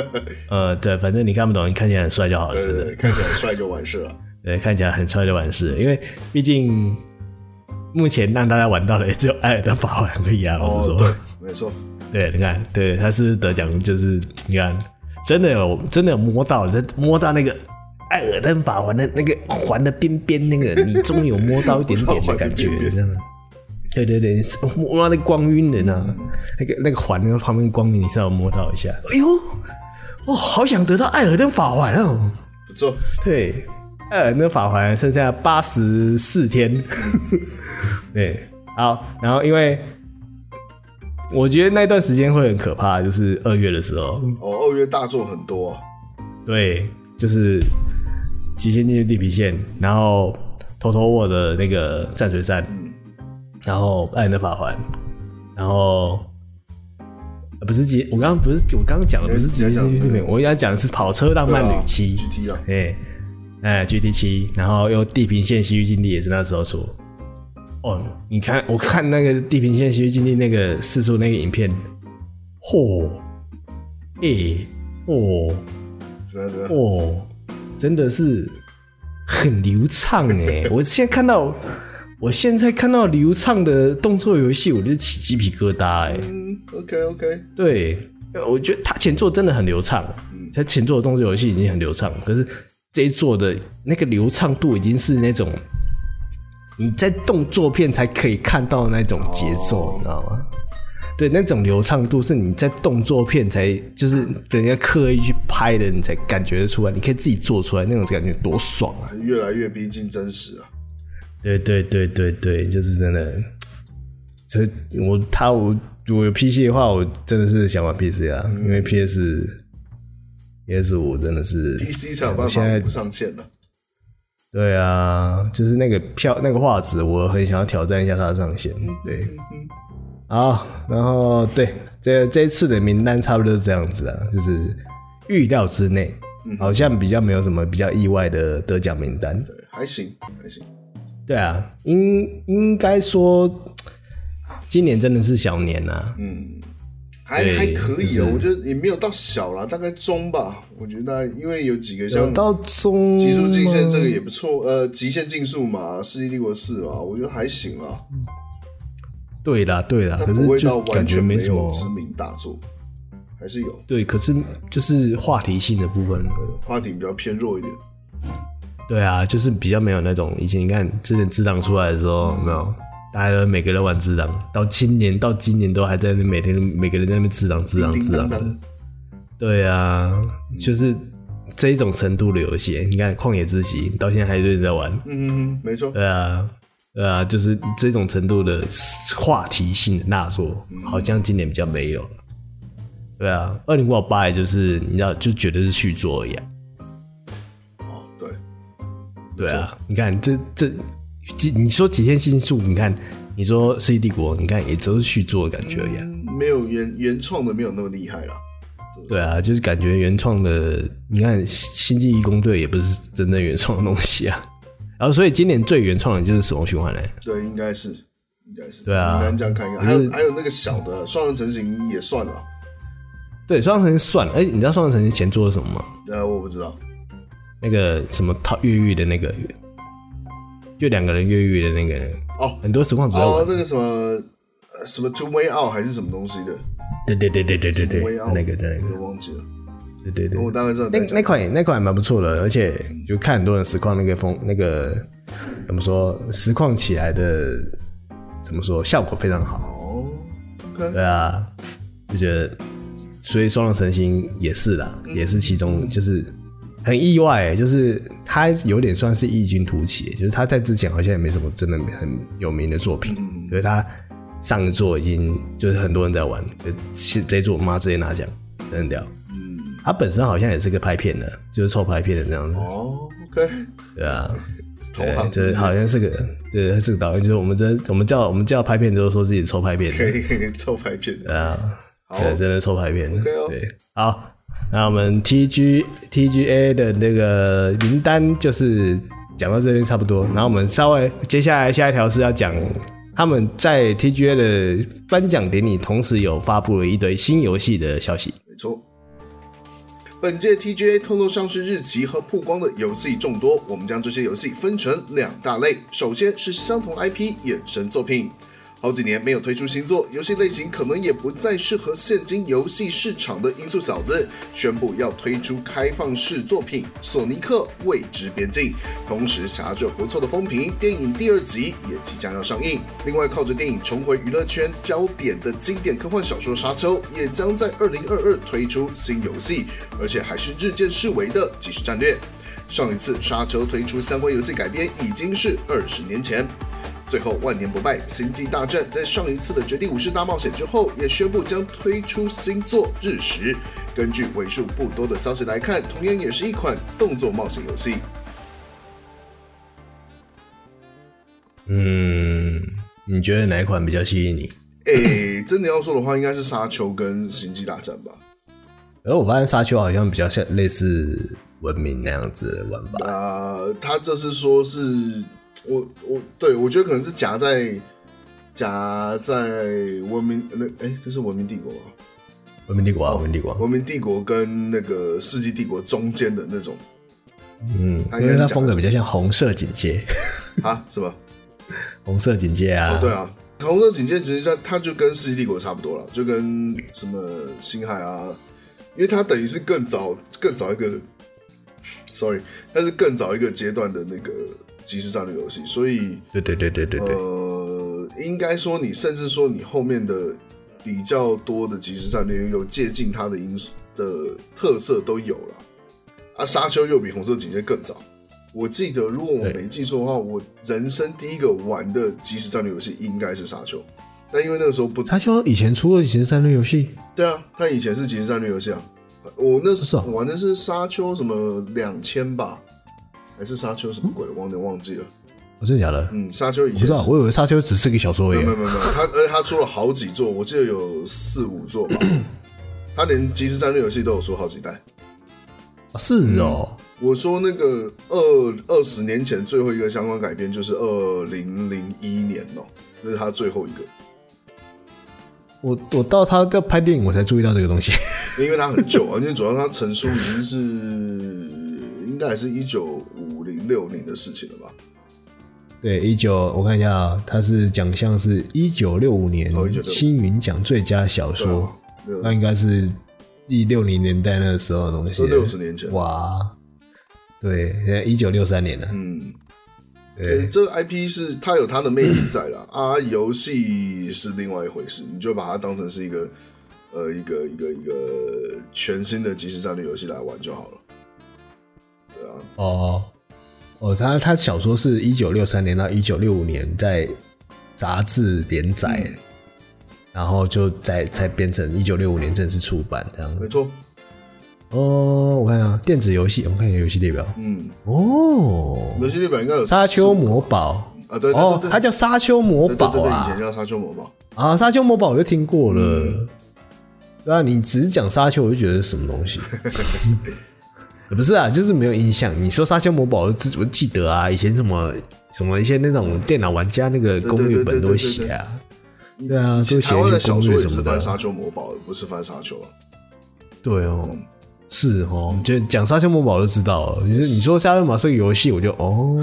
[SPEAKER 3] 呃，对，反正你看不懂，你看起来很帅就好了，
[SPEAKER 1] 对对对，
[SPEAKER 3] 真的，
[SPEAKER 1] 看起来很帅就完事了。
[SPEAKER 3] 对，看起来很帅就完事了，因为毕竟目前让大家玩到的也只有艾尔登法环而已啊。老实说，
[SPEAKER 1] 哦、没错，
[SPEAKER 3] 对，你看，对，他是得奖，就是你看，真的有，真的有摸到，在摸到那个艾尔登法环的那个环的边边，那个你终于有摸到一点点的感觉，边边这样。对对对，摸到那光晕的呢，那个那个环那个旁边光晕，你稍微摸到一下。哎呦，哦，好想得到艾尔登法环哦！
[SPEAKER 1] 不错，
[SPEAKER 3] 对，艾尔登法环剩下八十四天。对，好，然后因为我觉得那段时间会很可怕，就是二月的时候。
[SPEAKER 1] 哦，二月大作很多啊。
[SPEAKER 3] 对，就是极限进入地平线，然后 Total War 的那个战锤战。嗯然后艾尔登法环，然后不是极，我刚刚不是我刚刚讲的不是极限进入地平线，我刚刚讲的是跑车浪漫旅七
[SPEAKER 1] ，GT 啊，
[SPEAKER 3] 哎哎 GT 七，然后又地平线西域禁地也是那时候出。哦，你看我看那个地平线西域禁地那个释出那个影片，嚯，哎，哦，哦，真的是很流畅哎，我现在看到。我现在看到流畅的动作游戏，我就起鸡皮疙瘩哎、欸。
[SPEAKER 1] 嗯，OK OK。
[SPEAKER 3] 对，我觉得他前作真的很流畅。嗯，他前作的动作游戏已经很流畅，可是这一作的那个流畅度已经是那种你在动作片才可以看到那种节奏，你知道吗？对，那种流畅度是你在动作片才就是人家刻意去拍的，你才感觉得出来。你可以自己做出来那种感觉多爽啊！
[SPEAKER 1] 越来越逼近真实啊。
[SPEAKER 3] 对对对对对，就是真的。所以我他我我有 PC 的话，我真的是想玩 PC 啊，嗯、因为 PS PS 五真的是
[SPEAKER 1] PC 才有办法不上线了。
[SPEAKER 3] 对啊，就是那个票那个画质，我很想要挑战一下它的上限。对，好，然后对这这一次的名单差不多是这样子啊，就是预料之内，好像比较没有什么比较意外的得奖名单。
[SPEAKER 1] 对，还行还行。
[SPEAKER 3] 对啊，应应该说，今年真的是小年呐、啊。
[SPEAKER 1] 嗯，还还可以哦，就是、我觉得也没有到小了，大概中吧。我觉得因为有几个像
[SPEAKER 3] 到中
[SPEAKER 1] 极速竞线这个也不错，呃，极限竞速嘛，世纪帝国四嘛，我觉得还行啊。
[SPEAKER 3] 对啦，对啦，可是就感觉没什么
[SPEAKER 1] 知名大作，还是有。
[SPEAKER 3] 对，可是就是话题性的部分，
[SPEAKER 1] 话题比较偏弱一点。
[SPEAKER 3] 对啊，就是比较没有那种以前你看之前自档出来的时候，有没有大家都每个人玩自档，到今年到今年都还在那每天每个人在那边自档自档自档的。对啊，就是这一种程度的游戏，你看《旷野之息》到现在还有人在玩。
[SPEAKER 1] 嗯嗯，没错。
[SPEAKER 3] 对啊，对啊，就是这种程度的话题性的大作，好像今年比较没有。对啊，《二零五八》也就是你知道，就觉得是续作一样。对啊，你看这这几你说几天新宿，你看你说《世纪帝国》，你看也都是续作的感觉一样，
[SPEAKER 1] 没有原原创的没有那么厉害了。
[SPEAKER 3] 对啊，就是感觉原创的，你看《星际义工队》也不是真正原创的东西啊。然后，所以今年最原创的就是《死亡循环》嘞。
[SPEAKER 1] 对，应该是，应该是。
[SPEAKER 3] 对啊，
[SPEAKER 1] 应该这样看一看。还有还有那个小的双人成型也算了。
[SPEAKER 3] 对，双人成型算了。哎，你知道双人成型前做了什么吗？
[SPEAKER 1] 呃，我不知道。
[SPEAKER 3] 那个什么逃越狱的那个，就两个人越狱的那个人
[SPEAKER 1] 哦，
[SPEAKER 3] 很多实况主哦，
[SPEAKER 1] 那个什么什么 Two Way Out 还是什么东西的？
[SPEAKER 3] 对对对对对对对，那个在那个
[SPEAKER 1] 我忘记了。
[SPEAKER 3] 对对对，
[SPEAKER 1] 我大概知道
[SPEAKER 3] 那那款那款蛮不错的，而且就看很多人实况那个风那个怎么说实况起来的怎么说效果非常好
[SPEAKER 1] 哦。Okay.
[SPEAKER 3] 对啊，就觉得所以双人成行也是啦，嗯、也是其中就是很意外，就是他有点算是异军突起，就是他在之前好像也没什么真的很有名的作品，可是他上一作已经就是很多人在玩，这这作妈直接拿奖，很屌。他本身好像也是个拍片的，就是凑拍片的这样子。
[SPEAKER 1] 哦，OK，
[SPEAKER 3] 对啊，对，就是好像是个，对，他是个导演，就是我们这我们叫我们叫拍片都说自己凑拍片的，
[SPEAKER 1] 可以可以凑拍片的，
[SPEAKER 3] 啊，对，真的凑拍片的，对，好，那我们 TG TGA 的那个名单就是讲到这边差不多，然后我们稍微接下来下一条是要讲他们在 TGA 的颁奖典礼，同时有发布了一堆新游戏的消息，
[SPEAKER 1] 没错。本届 TGA 透露上市日期和曝光的游戏众多，我们将这些游戏分成两大类。首先是相同 IP 衍生作品。好几年没有推出新作，游戏类型可能也不再适合现今游戏市场的音速小子宣布要推出开放式作品《索尼克未知边境》，同时挟着不错的风评，电影第二集也即将要上映。另外，靠着电影重回娱乐圈焦点的经典科幻小说《沙丘》也将在二零二二推出新游戏，而且还是日渐式微的即时战略。上一次《沙丘》推出相关游戏改编已经是二十年前。最后，万年不败《星际大战》在上一次的绝地武士大冒险之后，也宣布将推出新作《日食》。根据为数不多的消息来看，同样也是一款动作冒险游戏。
[SPEAKER 3] 嗯，你觉得哪一款比较吸引你？
[SPEAKER 1] 诶、欸，真的要说的话，应该是《沙丘》跟《星际大战》吧。
[SPEAKER 3] 而我发现《沙丘》好像比较像类似文明那样子的玩法。
[SPEAKER 1] 啊、呃，他这是说是。我我对我觉得可能是夹在夹在文明那哎，这是文明帝国吗？
[SPEAKER 3] 文明帝国啊，文明帝国，
[SPEAKER 1] 文明帝国跟那个世纪帝国中间的那种，
[SPEAKER 3] 嗯，因为它风格比较像红色警戒
[SPEAKER 1] 啊，是吧？
[SPEAKER 3] 红色警戒啊，
[SPEAKER 1] 哦，对啊，红色警戒其实它它就跟世纪帝国差不多了，就跟什么星海啊，因为它等于是更早更早一个，sorry，它是更早一个阶段的那个。即时战略游戏，所以
[SPEAKER 3] 对对对对对对，
[SPEAKER 1] 呃，应该说你甚至说你后面的比较多的即时战略有借鉴它的因素的特色都有了。啊，沙丘又比红色警戒更早。我记得如果我没记错的话，我人生第一个玩的即时战略游戏应该是沙丘。但因为那个时候不，
[SPEAKER 3] 沙丘以前出过即时战略游戏？
[SPEAKER 1] 对啊，它以前是即时战略游戏啊。我那时候玩的是沙丘什么两千吧。还是沙丘什么鬼？我有点忘记了。
[SPEAKER 3] 我真的假的？
[SPEAKER 1] 嗯，沙丘以前
[SPEAKER 3] 不知道，我以为沙丘只是个小说而已。
[SPEAKER 1] 没有没有没有，他而且他出了好几座，我记得有四五座吧。他连即时战略游戏都有出好几代。
[SPEAKER 3] 是哦，
[SPEAKER 1] 我说那个二二十年前最后一个相关改编就是二零零一年哦，那是他最后一个。
[SPEAKER 3] 我我到他在拍电影，我才注意到这个东西，
[SPEAKER 1] 因为他很久啊，因为主要他成书已经是。应该还是一九五零六年的事情了吧？
[SPEAKER 3] 对，一九我看一下啊，它是奖项是一九六五年星云奖最佳小说，啊、那应该是一六零年代那个时候的东西，
[SPEAKER 1] 六十年前
[SPEAKER 3] 哇！对，现在一九六三年了。
[SPEAKER 1] 嗯，对，欸、这个 IP 是它有它的魅力在了啊，游戏是另外一回事，你就把它当成是一个呃一个一个一个全新的即时战略游戏来玩就好了。
[SPEAKER 3] 哦，哦，他他小说是一九六三年到一九六五年在杂志连载，嗯、然后就再再变成一九六五年正式出版这样子。
[SPEAKER 1] 没错。
[SPEAKER 3] 哦，我看下，电子游戏，我看一下游戏列表。
[SPEAKER 1] 嗯。
[SPEAKER 4] 哦。
[SPEAKER 1] 游戏列表应该有《
[SPEAKER 3] 沙丘魔堡》
[SPEAKER 1] 啊，对对对，对，
[SPEAKER 3] 哦，它叫《沙丘魔堡》啊，
[SPEAKER 1] 对对对对，以前叫《沙丘魔堡》
[SPEAKER 3] 啊，《沙丘魔堡》我就听过了。嗯对啊，你只是讲沙丘，我就觉得是什么东西。不是啊，就是没有印象。你说沙丘魔堡，我记我记得啊，以前什么什么一些那种电脑玩家那个攻略本都写啊。对啊，都写一些攻略什么的。
[SPEAKER 1] 翻沙丘魔堡不是翻沙丘。
[SPEAKER 3] 对哦，是哦，就讲沙丘魔堡就知道了。你说你说沙丘魔堡是个游戏，我就哦，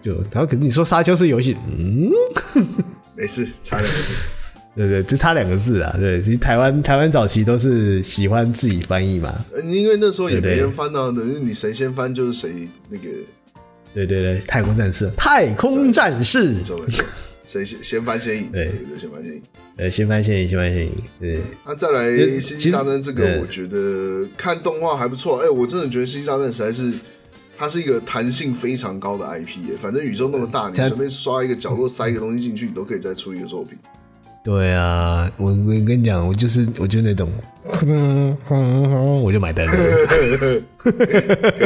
[SPEAKER 3] 就然后可是你说沙丘是游戏，嗯，
[SPEAKER 1] 没事，差两个字。
[SPEAKER 3] 对对，就差两个字啊。对，其实台湾台湾早期都是喜欢自己翻译嘛。
[SPEAKER 1] 因为那时候也没人翻到，等于你谁先翻就是谁那个。
[SPEAKER 3] 对对对，太空战士，太空战士。
[SPEAKER 1] 谁先先翻先赢？对对，先翻先赢。
[SPEAKER 3] 呃，先翻先赢，先翻先赢。对。
[SPEAKER 1] 那再来《星际大战》这个，我觉得看动画还不错。哎，我真的觉得《星际大战》实在是，它是一个弹性非常高的 IP。反正宇宙那么大，你随便刷一个角落塞一个东西进去，你都可以再出一个作品。
[SPEAKER 3] 对啊，我我跟你讲，我就是我就那种，我就买单了。
[SPEAKER 1] 可以可以可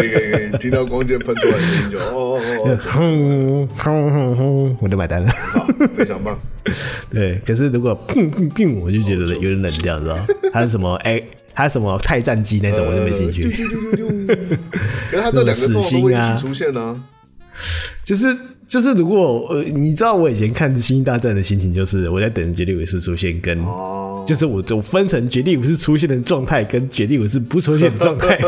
[SPEAKER 1] 以，听到光剑喷出来的声音就哦哦
[SPEAKER 3] 哦，我就买单了。
[SPEAKER 1] 非常棒。
[SPEAKER 3] 对，可是如果砰砰砰，我就觉得有点冷掉，知道还有什么哎，还有什么太战机那种，我就没兴趣。
[SPEAKER 1] 可是他这两个死星啊，出现呢，
[SPEAKER 3] 就是。就是如果呃，你知道我以前看《星际大战》的心情，就是我在等绝地武士出现，跟就是我我分成绝地武士出现的状态，跟绝地武士不出现的状态。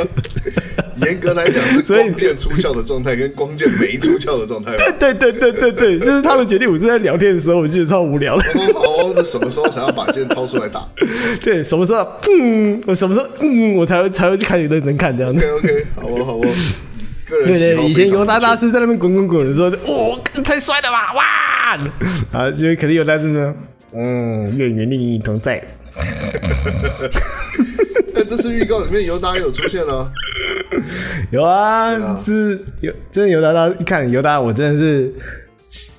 [SPEAKER 1] 严格来讲是 光剑出鞘的状态，跟光剑没出鞘的状态。
[SPEAKER 3] 对对对对对对，就是他们绝地武士在聊天的时候，我就觉得超无聊的。
[SPEAKER 1] 哦，这什么时候才要把剑掏出来打？
[SPEAKER 3] 对，什么时候？嗯，我什么时候？嗯，我才会才会去开始认真看这样子。
[SPEAKER 1] OK OK，好哦好不。
[SPEAKER 3] 对对，以前尤达大师在那边滚滚滚的时候，哦，太帅了吧，哇！啊，就肯定有大师呢，嗯，愿与另一同在。
[SPEAKER 1] 那这次预告里面尤达有出现了，
[SPEAKER 3] 有啊，是有，真的尤达大，一看尤达，我真的是，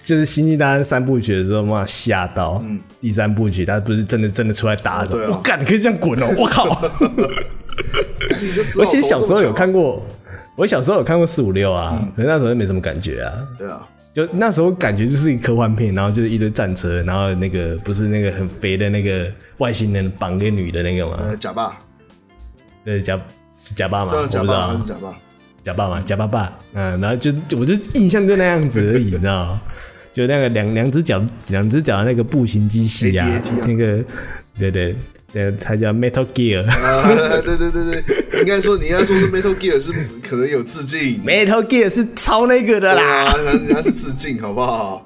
[SPEAKER 3] 就是星际大战三部曲的时候嘛，吓到。嗯，第三部曲他不是真的真的出来打的，我干，你可以这样滚哦，我靠！而且小时候有看过。我小时候有看过四五六啊，可是那时候没什么感觉啊。
[SPEAKER 1] 对啊，
[SPEAKER 3] 就那时候感觉就是一个科幻片，然后就是一堆战车，然后那个不是那个很肥的那个外星人绑个女的那个吗？
[SPEAKER 1] 假爸。
[SPEAKER 3] 对，假是假爸吗？我不知道。
[SPEAKER 1] 假爸。
[SPEAKER 3] 假爸嘛，假爸爸。嗯，然后就我就印象就那样子而已，你知道吗？就那个两两只脚两只脚的那个步行机器啊，那个对对。对，它叫 Metal Gear。
[SPEAKER 1] 啊，对对对对，应该说，你应该说是 Metal Gear 是可能有致敬。
[SPEAKER 3] Metal Gear 是抄那个的啦，
[SPEAKER 1] 人家是致敬，好不好？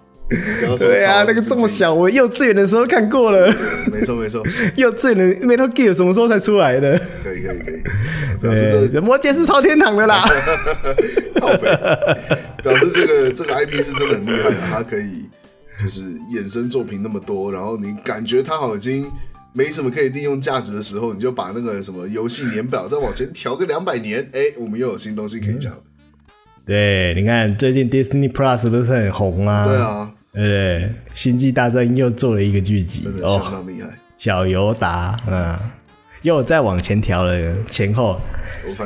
[SPEAKER 3] 对啊，那个这么小，我幼稚园的时候看过了。
[SPEAKER 1] 没错没错，
[SPEAKER 3] 幼稚园的 Metal Gear 什么时候才出来的？
[SPEAKER 1] 可以可以可以，
[SPEAKER 3] 表示这魔戒是超天堂的啦。
[SPEAKER 1] 表示这个这个 IP 是真的很厉害的，它可以就是衍生作品那么多，然后你感觉它好已经。没什么可以利用价值的时候，你就把那个什么游戏年表再往前调个两百年，哎，我们又有新东西可以讲。
[SPEAKER 3] 对，你看最近 Disney Plus 不是很红啊？
[SPEAKER 1] 对啊，
[SPEAKER 3] 对，对，星际大战又做了一个剧集，
[SPEAKER 1] 真的相当厉害。哦、
[SPEAKER 3] 小尤达，嗯，又再往前调了前后。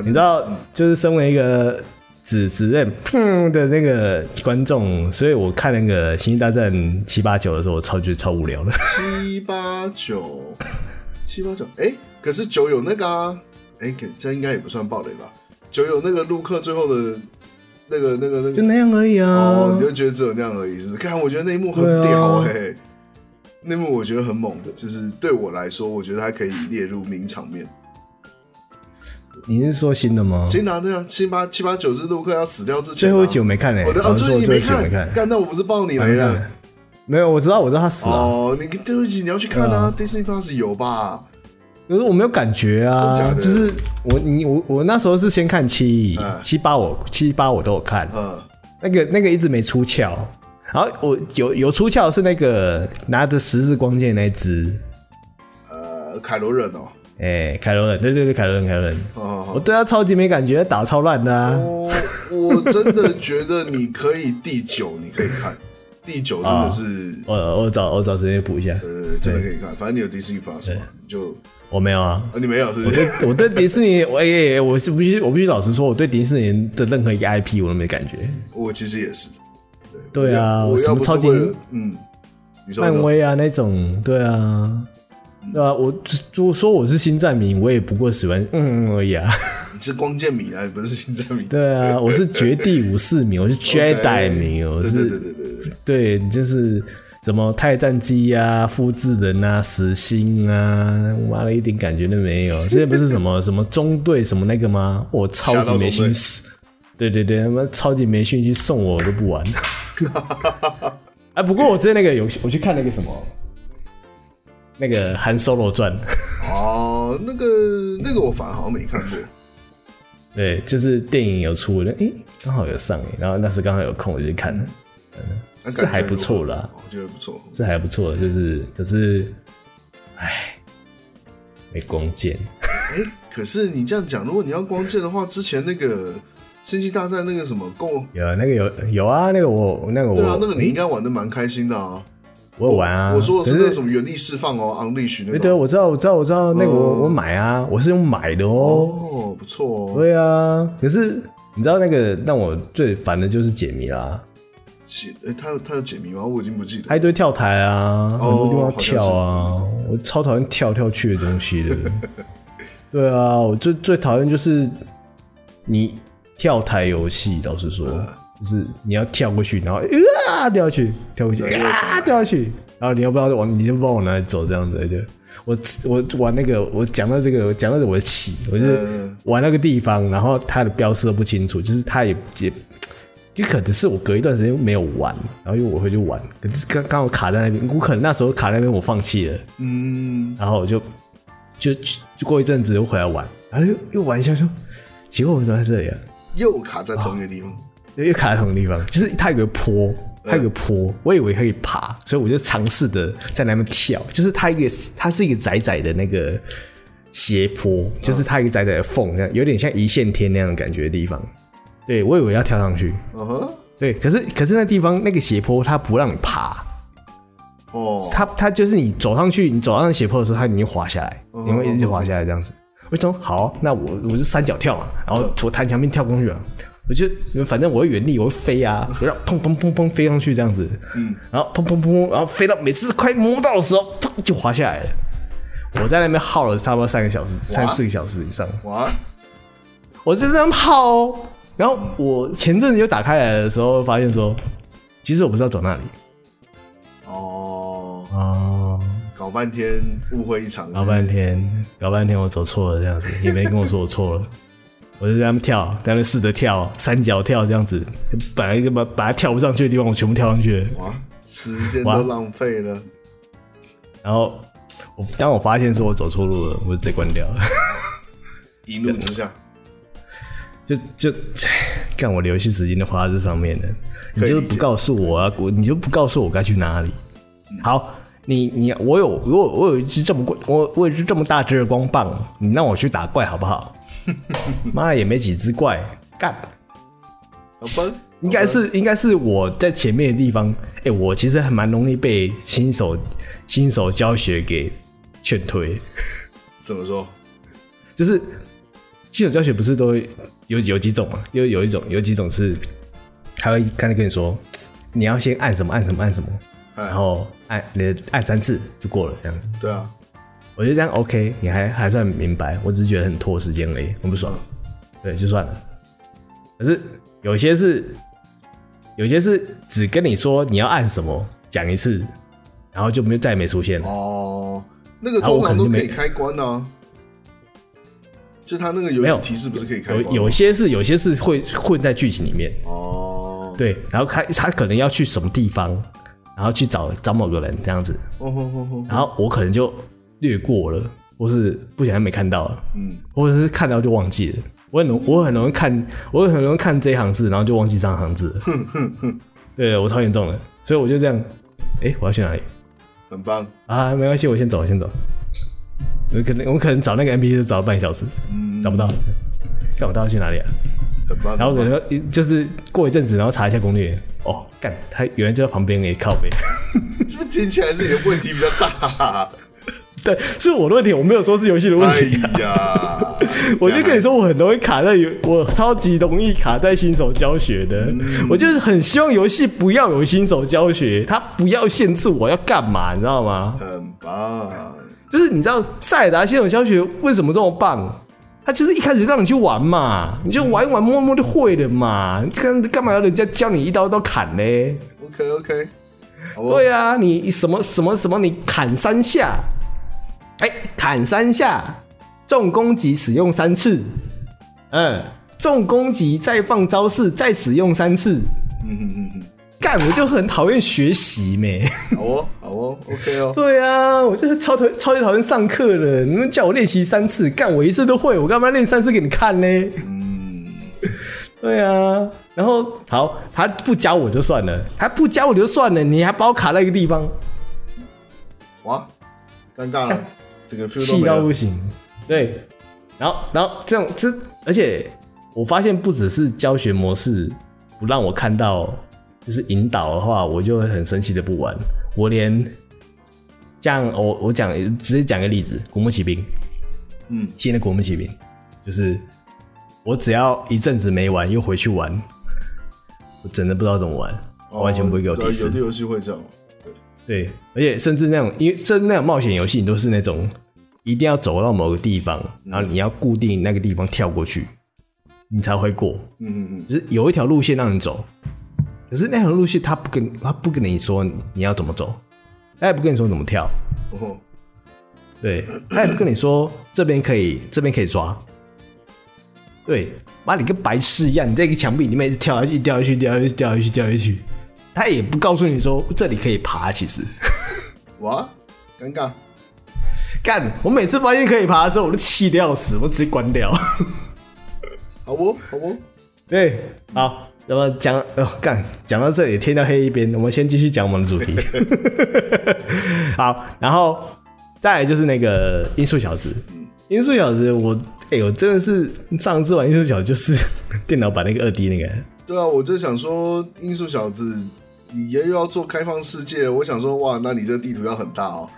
[SPEAKER 3] 你知道，就是身为一个。只只认砰的那个观众，所以我看那个《星际大战》七八九的时候，我超觉得超无聊的。
[SPEAKER 1] 七八九，七八九，哎，可是九有那个啊，哎，这应该也不算暴雷吧？九有那个陆克最后的那个、那个、那个，
[SPEAKER 3] 就那样而已啊。
[SPEAKER 1] 哦，你就觉得只有那样而已，是不是？看，我觉得那一幕很屌哎、欸，啊、那一幕我觉得很猛的，就是对我来说，我觉得它可以列入名场面。
[SPEAKER 3] 你是说新的吗？
[SPEAKER 1] 新的对啊，七八七八九是陆克要死掉之前，
[SPEAKER 3] 最后一集我没看嘞。
[SPEAKER 1] 我的哦，最后一集没看。干，那我不是爆你雷了？
[SPEAKER 3] 没有，我知道，我知道他死了。
[SPEAKER 1] 哦，你最后一集你要去看啊，Disney Plus 有吧？
[SPEAKER 3] 可是我没有感觉啊，就是我你我我那时候是先看七七八，我七八我都有看。嗯，那个那个一直没出鞘，然后我有有出鞘是那个拿着十字光剑那只，
[SPEAKER 1] 呃，凯罗人哦。
[SPEAKER 3] 哎，凯罗人，对对对，凯罗人，凯罗人，我对他超级没感觉，打超烂的啊！
[SPEAKER 1] 我真的觉得你可以第九，你可以看。第九，真的是
[SPEAKER 3] 我我找我找时间补一下，
[SPEAKER 1] 呃，真的可以看，反正你有 Disney Plus 嘛，就
[SPEAKER 3] 我没有啊，
[SPEAKER 1] 你没有是不是？
[SPEAKER 3] 我对我对迪士尼，我也我是必须我必须老实说，我对迪士尼的任何一个 IP 我都没感觉。
[SPEAKER 1] 我其实也是，
[SPEAKER 3] 对啊，我什么超级嗯，漫威啊那种，对啊。对吧、啊？我就说我是星战迷，我也不过喜欢嗯而已啊。
[SPEAKER 1] 你是光剑迷啊，你不是星战迷。
[SPEAKER 3] 对啊，我是绝地武士迷，我是 Jedi 迷我是
[SPEAKER 1] 对对对对对，
[SPEAKER 3] 对，就是什么太战机啊、复制人啊、死星啊，妈的一点感觉都没有。之前不是什么什么中队什么那个吗？我超级没兴趣。对对对，他妈超级没兴趣，送我我都不玩。哎，不过我之前那个游戏我去看那个什么。那个《韩 Solo 传》
[SPEAKER 1] 哦，那个那个我反而好像没看过。
[SPEAKER 3] 对，就是电影有出，哎、欸，刚好有上，然后那时刚好有空，我就去看了，嗯，是还不错啦，
[SPEAKER 1] 我觉得不错，
[SPEAKER 3] 是还不错，就是可是，哎，没光剑。
[SPEAKER 1] 哎、欸，可是你这样讲，如果你要光剑的话，之前那个《星际大战》那个什么共
[SPEAKER 3] 有那个有有啊，那个我那个我对
[SPEAKER 1] 啊，那个你应该玩的蛮开心的啊。
[SPEAKER 3] 我有玩啊，
[SPEAKER 1] 我说的是那什么原力释放哦，Unleash 那个。
[SPEAKER 3] 对，我知道，我知道，我知道那个我我买啊，我是用买的哦。
[SPEAKER 1] 哦，不错哦。
[SPEAKER 3] 对啊，可是你知道那个让我最烦的就是解谜啦。
[SPEAKER 1] 解，哎，他有他有解谜吗？我已经不记得。
[SPEAKER 3] 还一堆跳台啊，很多地方跳啊，我超讨厌跳跳去的东西的。对啊，我最最讨厌就是你跳台游戏，老实说。就是你要跳过去，然后啊掉下去，跳过去啊掉下去，然后你要不要往，你就不知道往哪里走这样子。就我我玩那个，我讲到这个，讲到我的起，我就玩那个地方，然后它的标识都不清楚，就是它也也，就可能是我隔一段时间没有玩，然后又我回去玩，可是刚刚我卡在那边，我可能那时候卡在那边我放弃了，嗯，然后我就就就过一阵子又回来玩，然后又又玩一下说，结果我怎么在这里啊？
[SPEAKER 1] 又卡在同一个地方。
[SPEAKER 3] 又卡在同个地方，就是它有个坡，它有个坡，我以为可以爬，所以我就尝试的在那边跳。就是它一个，它是一个窄窄的那个斜坡，就是它一个窄窄的缝，这样有点像一线天那样的感觉的地方。对，我以为要跳上去，嗯哼，对，可是可是那地方那个斜坡它不让你爬，哦，它它就是你走上去，你走上斜坡的时候，它已经滑下来，你会一直滑下来这样子。我说好，那我我就三脚跳嘛，然后从弹墙边跳过去了。我就反正我会原地，我会飞啊，我要砰砰砰砰飞上去这样子，嗯，然后砰砰砰，然后飞到每次快摸到的时候，砰就滑下来了。我在那边耗了差不多三个小时，三四个小时以上。哇！我就这样耗哦。然后我前阵子又打开来的时候，发现说，其实我不知道走哪里。
[SPEAKER 1] 哦哦，搞半天误会一场，
[SPEAKER 3] 搞半天，搞半天我走错了这样子，也没跟我说我错了。我就在那边跳，在那边试着跳三脚跳这样子，本来一个把把它跳不上去的地方，我全部跳上去了。哇，
[SPEAKER 1] 时间都浪费了。
[SPEAKER 3] 然后我当我发现说我走错路了，我就直接关掉了。
[SPEAKER 1] 一怒之下，
[SPEAKER 3] 就就干我的游戏时间都花在这上面了。你就不告诉我啊，我你就不告诉我该去哪里。好，你你我有我我有一只这么贵，我我有一只这么大只的光棒，你让我去打怪好不好？妈也没几只怪干，
[SPEAKER 1] 好吧，
[SPEAKER 3] 应该是应该是我在前面的地方，哎、欸，我其实还蛮容易被新手新手教学给劝退。
[SPEAKER 1] 怎么说？
[SPEAKER 3] 就是新手教学不是都有有几种嘛？有有一种有几种是，他会刚才跟你说，你要先按什么按什么按什么，然后按你按三次就过了这样子。
[SPEAKER 1] 对啊。
[SPEAKER 3] 我觉得这样 OK，你还还算明白，我只是觉得很拖时间而已，很不爽。对，就算了。可是有些是，有些是只跟你说你要按什么，讲一次，然后就没再也没出现了。
[SPEAKER 1] 哦，那个通常都可以开关呢、啊。就他那个游戏提示不是可以开关？
[SPEAKER 3] 有有些是有些是会混在剧情里面。哦。对，然后他他可能要去什么地方，然后去找找某个人这样子。然后我可能就。略过了，或是不小心没看到了，嗯，或者是看到就忘记了。我很容我很容易看，我很容易看这一行字，然后就忘记上行字了。哼哼哼，对我超严重的，所以我就这样，哎、欸，我要去哪里？
[SPEAKER 1] 很棒
[SPEAKER 3] 啊，没关系，我先走，我先走。我可能我可能找那个 NPC 找了半小时，嗯，找不到，看我到底去哪里啊？
[SPEAKER 1] 很棒。
[SPEAKER 3] 然后可能就是过一阵子，然后查一下攻略，哦，干，他原来就在旁边，给靠边。
[SPEAKER 1] 是不是听起来是你的问题比较大？
[SPEAKER 3] 对，是我的问题，我没有说是游戏的问题、啊。哎呀，我就跟你说，我很容易卡在游，我超级容易卡在新手教学的。嗯、我就是很希望游戏不要有新手教学，它不要限制我要干嘛，你知道吗？
[SPEAKER 1] 很棒。
[SPEAKER 3] 就是你知道塞尔达新手教学为什么这么棒？他就是一开始就让你去玩嘛，你就玩一玩，摸摸就会了嘛。你干干嘛要人家教你一刀一刀砍呢
[SPEAKER 1] ？OK OK，
[SPEAKER 3] 对啊，你什么什么什么，你砍三下，哎、欸，砍三下，重攻击使用三次，嗯，重攻击再放招式再使用三次，嗯嗯嗯嗯。干，我就很讨厌学习咩。
[SPEAKER 1] 好哦，好哦，OK 哦。
[SPEAKER 3] 对啊，我就是超讨超级讨厌上课了。你们叫我练习三次，干我一次都会，我干嘛练三次给你看呢？嗯，对啊。然后好，他不教我就算了，他不教我就算了，你还把我卡在一个地方，
[SPEAKER 1] 哇，尴尬了，干这个
[SPEAKER 3] 气到不行。对，然后然后这种这，而且我发现不只是教学模式不让我看到。就是引导的话，我就会很生气的不玩。我连这样，我我讲直接讲个例子，古墓奇兵，嗯，新的古墓奇兵，就是我只要一阵子没玩，又回去玩，我真的不知道怎么玩，哦、完全不会给我提示。
[SPEAKER 1] 有的游戏会这样，
[SPEAKER 3] 对对，而且甚至那种，因为甚至那种冒险游戏，你都是那种一定要走到某个地方，然后你要固定那个地方跳过去，你才会过。嗯嗯嗯，就是有一条路线让你走。可是那条路线，他不跟他不跟你说你你要怎么走，他也不跟你说怎么跳，哦。对，他也不跟你说这边可以这边可以抓，对，妈你跟白痴一样，你在一个墙壁里面一直跳下去，掉下去，掉下去，掉下去，掉下去，他也不告诉你说这里可以爬，其实，
[SPEAKER 1] 哇，尴尬，
[SPEAKER 3] 干，我每次发现可以爬的时候，我都气得要死，我直接关掉，
[SPEAKER 1] 好不，好不，
[SPEAKER 3] 对，好。那么讲哦，干讲到这里天到黑一边，我们先继续讲我们的主题。好，然后再来就是那个音速小子。音速小子，我哎呦，真的是上次玩音速小子就是电脑版那个二 D 那个。
[SPEAKER 1] 对啊，我就想说音速小子，你也又要做开放世界，我想说哇，那你这个地图要很大哦。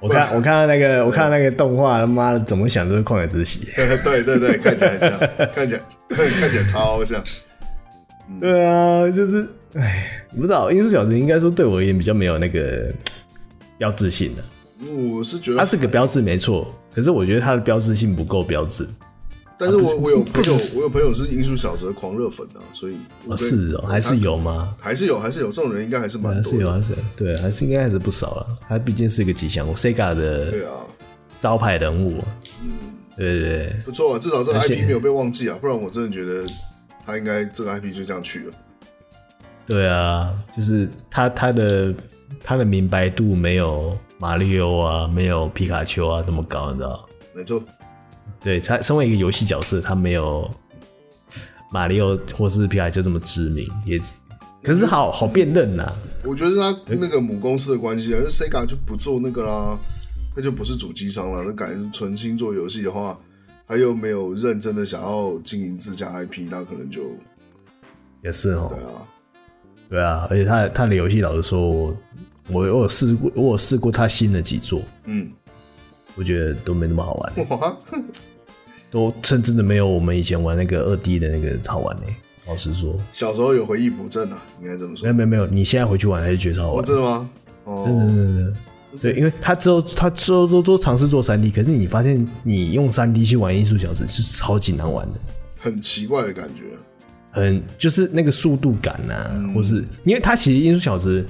[SPEAKER 3] 我看 我看到那个我看到那个动画，他妈的怎么想都是旷野之息。
[SPEAKER 1] 对对对，看起来很像，看起来看起来超像。
[SPEAKER 3] 对啊，就是，哎，不知道，音速小子应该说对我而言比较没有那个标志性的。
[SPEAKER 1] 我是觉得
[SPEAKER 3] 它是个标志没错，可是我觉得它的标志性不够标志。
[SPEAKER 1] 但是我我有朋友，我有朋友是音速小子的狂热粉啊，所以
[SPEAKER 3] 是哦，还是有吗？
[SPEAKER 1] 还是有，还是有这种人，应该还是蛮多的。
[SPEAKER 3] 还是有，还是对，还是应该还是不少了。他毕竟是一个吉祥物，Sega 的对啊招牌人物。嗯，对对对，
[SPEAKER 1] 不错啊，至少这个 IP 没有被忘记啊，不然我真的觉得。他应该这个 IP 就这样去了。
[SPEAKER 3] 对啊，就是他他的他的明白度没有马里奥啊，没有皮卡丘啊这么高，你知道？
[SPEAKER 1] 没错。
[SPEAKER 3] 对，他身为一个游戏角色，他没有马里奥或是皮卡丘这么知名，也可是好好辨认呐。
[SPEAKER 1] 我觉得是他那个母公司的关系啊，因为 Sega 就不做那个啦，他就不是主机商了。那改成纯心做游戏的话。他又没有认真的想要经营自家 IP，那可能就
[SPEAKER 3] 也是哦。
[SPEAKER 1] 对啊，
[SPEAKER 3] 对啊，而且他他的游戏，老实说，我我有试过，我有试过他新的几座，嗯，我觉得都没那么好玩，哇都甚至的没有我们以前玩那个二 D 的那个好玩呢。老实说，
[SPEAKER 1] 小时候有回忆补正啊，应该这么说。
[SPEAKER 3] 没有没有没有，你现在回去玩还是觉得超好玩？
[SPEAKER 1] 真的吗？
[SPEAKER 3] 哦，真的真的真的。对，因为他之后他之后都都尝试做三 D，可是你发现你用三 D 去玩音速小子是超级难玩的，
[SPEAKER 1] 很奇怪的感觉，
[SPEAKER 3] 很就是那个速度感啊，嗯、或是因为他其实音速小子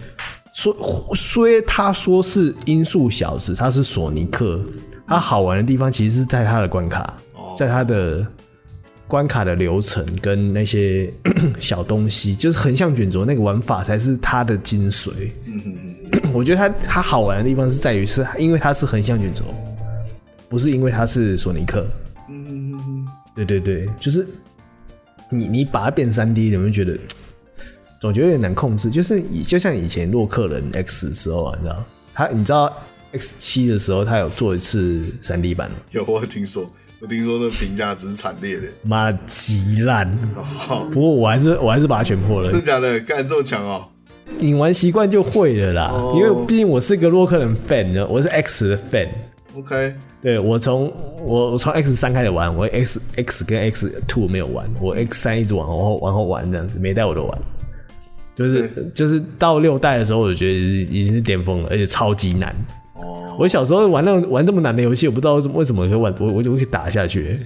[SPEAKER 3] 说虽他说是音速小子，他是索尼克，他好玩的地方其实是在他的关卡，哦、在他的关卡的流程跟那些 小东西，就是横向卷轴那个玩法才是他的精髓。嗯嗯嗯 我觉得它它好玩的地方是在于，是因为它是横向卷轴，不是因为它是索尼克。嗯嗯嗯，对对对，就是你你把它变三 D，你会觉得 总觉得有点难控制。就是以就像以前洛克人 X 的时候啊，你知道，他你知道 X 七的时候，他有做一次三 D 版。
[SPEAKER 1] 有，我听说，我听说那评价只是惨烈的，
[SPEAKER 3] 妈极烂。不过我还是我还是把它全破了。
[SPEAKER 1] 真的假的？干这么强哦！
[SPEAKER 3] 你玩习惯就会了啦，oh. 因为毕竟我是个洛克人 fan，呢，我是 X 的 fan。
[SPEAKER 1] OK，
[SPEAKER 3] 对，我从我我从 X 三开始玩，我 X X 跟 X two 没有玩，我 X 三一直往后往后玩这样子，每代我都玩。就是就是到六代的时候，我就觉得已经是巅峰了，而且超级难。哦，我小时候玩那种玩这么难的游戏，我不知道为什么可以玩，我我就会打下去。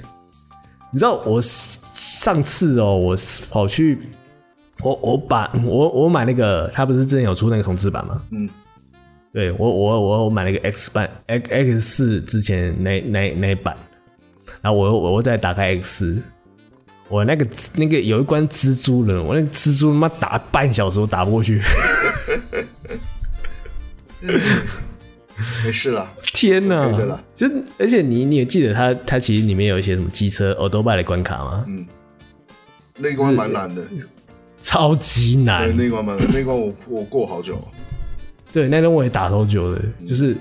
[SPEAKER 3] 你知道我上次哦，我跑去，我我把我我买那个，他不是之前有出那个重置版吗？嗯，对我我我我买了一个 X 版 X X 四之前那那那一版，然后我我我再打开 X，我那个那个有一关蜘蛛人，我那个蜘蛛他妈打半小时都打不过去。
[SPEAKER 1] 没事了，
[SPEAKER 3] 天哪！就而且你你也记得他他其实里面有一些什么机车、欧多拜的关卡吗？
[SPEAKER 1] 嗯，那一关蛮难的，
[SPEAKER 3] 超级难。
[SPEAKER 1] 那一关蛮难，那关我我过好久。
[SPEAKER 3] 对，那关我也打好久的，嗯、就是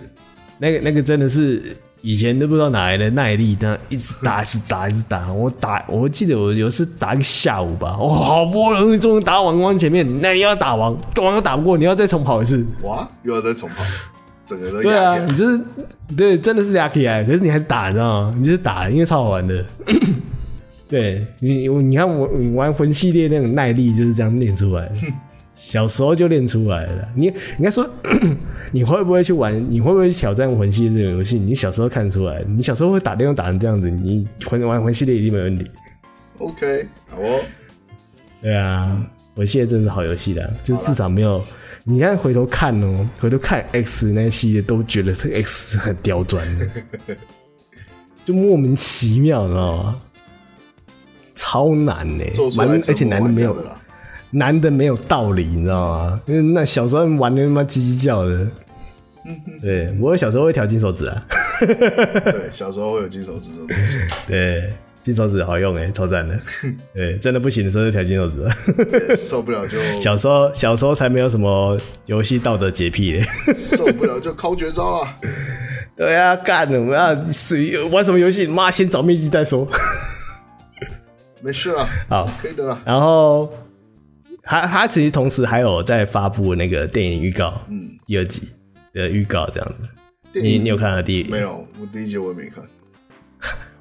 [SPEAKER 3] 那个那个真的是以前都不知道哪来的耐力，但一直打，一直打，一直打。我打，我记得我有一次打一个下午吧，我好不容易终于打完关前面，那你要打完，打完又打不过，你要再重跑一次。
[SPEAKER 1] 哇，又要再重跑。整个
[SPEAKER 3] 对啊，你就是对，真的是俩起来，可是你还是打，你知道吗？你就是打，因为超好玩的。对你，你看我你玩魂系列那种耐力就是这样练出来的，小时候就练出来了。你应该说，你会不会去玩？你会不会去挑战魂系列这种游戏？你小时候看出来，你小时候会打电话打成这样子，你魂玩魂系列一定没问题。
[SPEAKER 1] OK，好哦。
[SPEAKER 3] 对啊，魂系列真是好游戏的，就至少没有。你现在回头看哦、喔，回头看 X 那系列，都觉得这 X 很刁钻的，就莫名其妙，你知道吗？超难呢、欸，而且难的没有难的没有道理，你知道吗？因为那小时候玩的他妈叽叽叫的。对，我小时候会调金手指啊。
[SPEAKER 1] 对，小时候会有金手指这种东西。
[SPEAKER 3] 对。金手指好用哎，超赞的！对，真的不行的时候就调金手指，
[SPEAKER 1] 受不了就
[SPEAKER 3] 小时候小时候才没有什么游戏道德洁癖嘞，
[SPEAKER 1] 受不了就靠绝招了。
[SPEAKER 3] 对啊，干了我们要玩什么游戏？妈，先找秘籍再说。
[SPEAKER 1] 没事了，
[SPEAKER 3] 好，
[SPEAKER 1] 可以的了。
[SPEAKER 3] 然后他他其实同时还有在发布那个电影预告，嗯，第二集的预告这样子。你你有看到第一？
[SPEAKER 1] 没有，我第一集我也没看。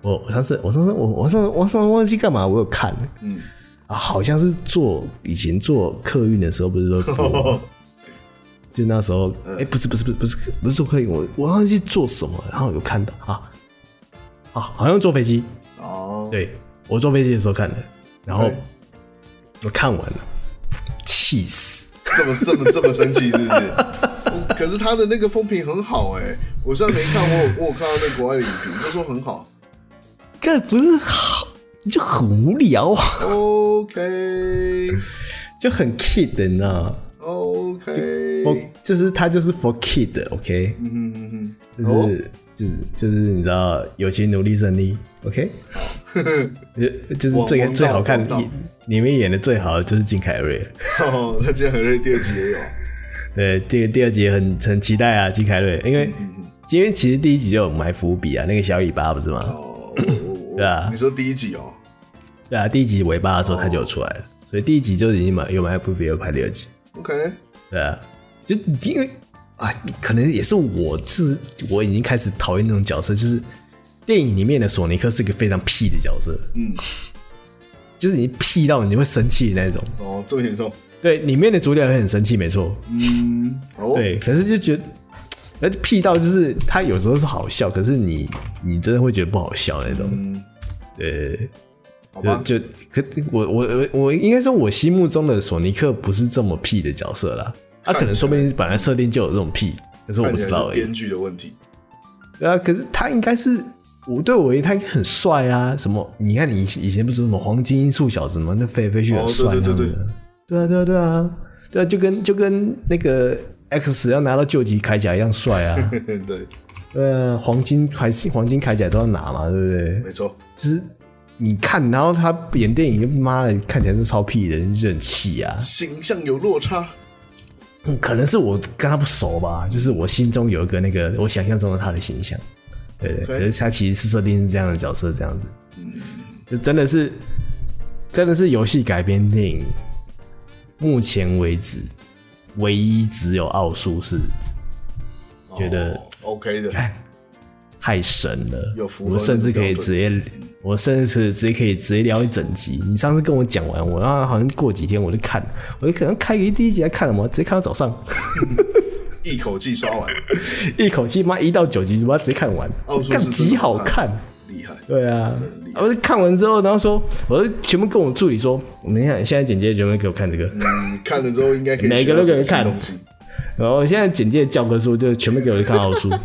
[SPEAKER 3] 我我上次我上次我我上我上次忘记干嘛，我有看，嗯。啊，好像是坐以前坐客运的时候，不是说 播，就那时候，哎、欸，不是不是不是不是不是坐客运，我我忘记坐什么，然后有看到啊啊，好像坐飞机。哦，对我坐飞机的时候看的，然后我看完了，气死，
[SPEAKER 1] 这么这么这么生气是不是？可是他的那个风评很好哎，我虽然没看，我有我有看到那国外的影评，他说很好。
[SPEAKER 3] 这不是好，就很无聊啊。
[SPEAKER 1] OK，
[SPEAKER 3] 就很 kid 的，你知道吗
[SPEAKER 1] ？OK，
[SPEAKER 3] 就，就是他就是 for kid，OK，嗯嗯嗯嗯，就是就是就是你知道，友情努力胜利，OK，就就是最最好看的，里面演的最好的就是金凯瑞。
[SPEAKER 1] 哦，那金凯瑞第二集也有。
[SPEAKER 3] 对，第第二集很很期待啊，金凯瑞，因为因为其实第一集就有埋伏笔啊，那个小尾巴不是吗？对啊，
[SPEAKER 1] 你说第一集哦？
[SPEAKER 3] 对啊，第一集尾巴的时候他就有出来了，oh. 所以第一集就已经买有买不必要拍第二集。
[SPEAKER 1] OK，
[SPEAKER 3] 对啊，就因为啊，可能也是我是我已经开始讨厌那种角色，就是电影里面的索尼克是一个非常屁的角色，嗯，就是你屁到你会生气的那种。
[SPEAKER 1] 哦，oh, 这么严重？
[SPEAKER 3] 对，里面的主角会很生气，没错。
[SPEAKER 1] 嗯，哦，
[SPEAKER 3] 对，可是就觉得。而屁到就是他有时候是好笑，可是你你真的会觉得不好笑那种，嗯、对，就就可我我我我应该说，我心目中的索尼克不是这么屁的角色啦，他可能说不定本来设定就有这种屁，可是我不知道而已。
[SPEAKER 1] 编剧的问题，
[SPEAKER 3] 对啊，可是他应该是我对我而言，他应该很帅啊，什么？你看你以前不是什么黄金音速小子吗？那飞来飞去很帅，对对对对，对啊对啊对啊，对啊，就跟就跟那个。X 要拿到究极铠甲一样帅啊！
[SPEAKER 1] 对，
[SPEAKER 3] 呃，黄金铠黄金铠甲都要拿嘛，对不对？
[SPEAKER 1] 没错，
[SPEAKER 3] 就是你看，然后他演电影，妈的，看起来是超屁的，就很气啊！
[SPEAKER 1] 形象有落差，
[SPEAKER 3] 嗯，可能是我跟他不熟吧，就是我心中有一个那个我想象中的他的形象，对对.可是他其实是设定是这样的角色，这样子，嗯，就真的是真的是游戏改编电影，目前为止。唯一只有奥数是觉得
[SPEAKER 1] OK 的，
[SPEAKER 3] 太神了。我们甚至可以直接，我甚至是直接可以直接聊一整集。你上次跟我讲完，我然后好像过几天我就看，我就可能开个第一集来看了嘛，直接看到早上。
[SPEAKER 1] 一口气刷完，
[SPEAKER 3] 一口气妈一到九集，我要直接看完，看极好看。对啊，我就看完之后，然后说，我就全部跟我助理说，我们看现在简介全部给我看这个，
[SPEAKER 1] 嗯，看了之后应该
[SPEAKER 3] 每个都给我看东西。然后现在简介教科书就全部给我看好书。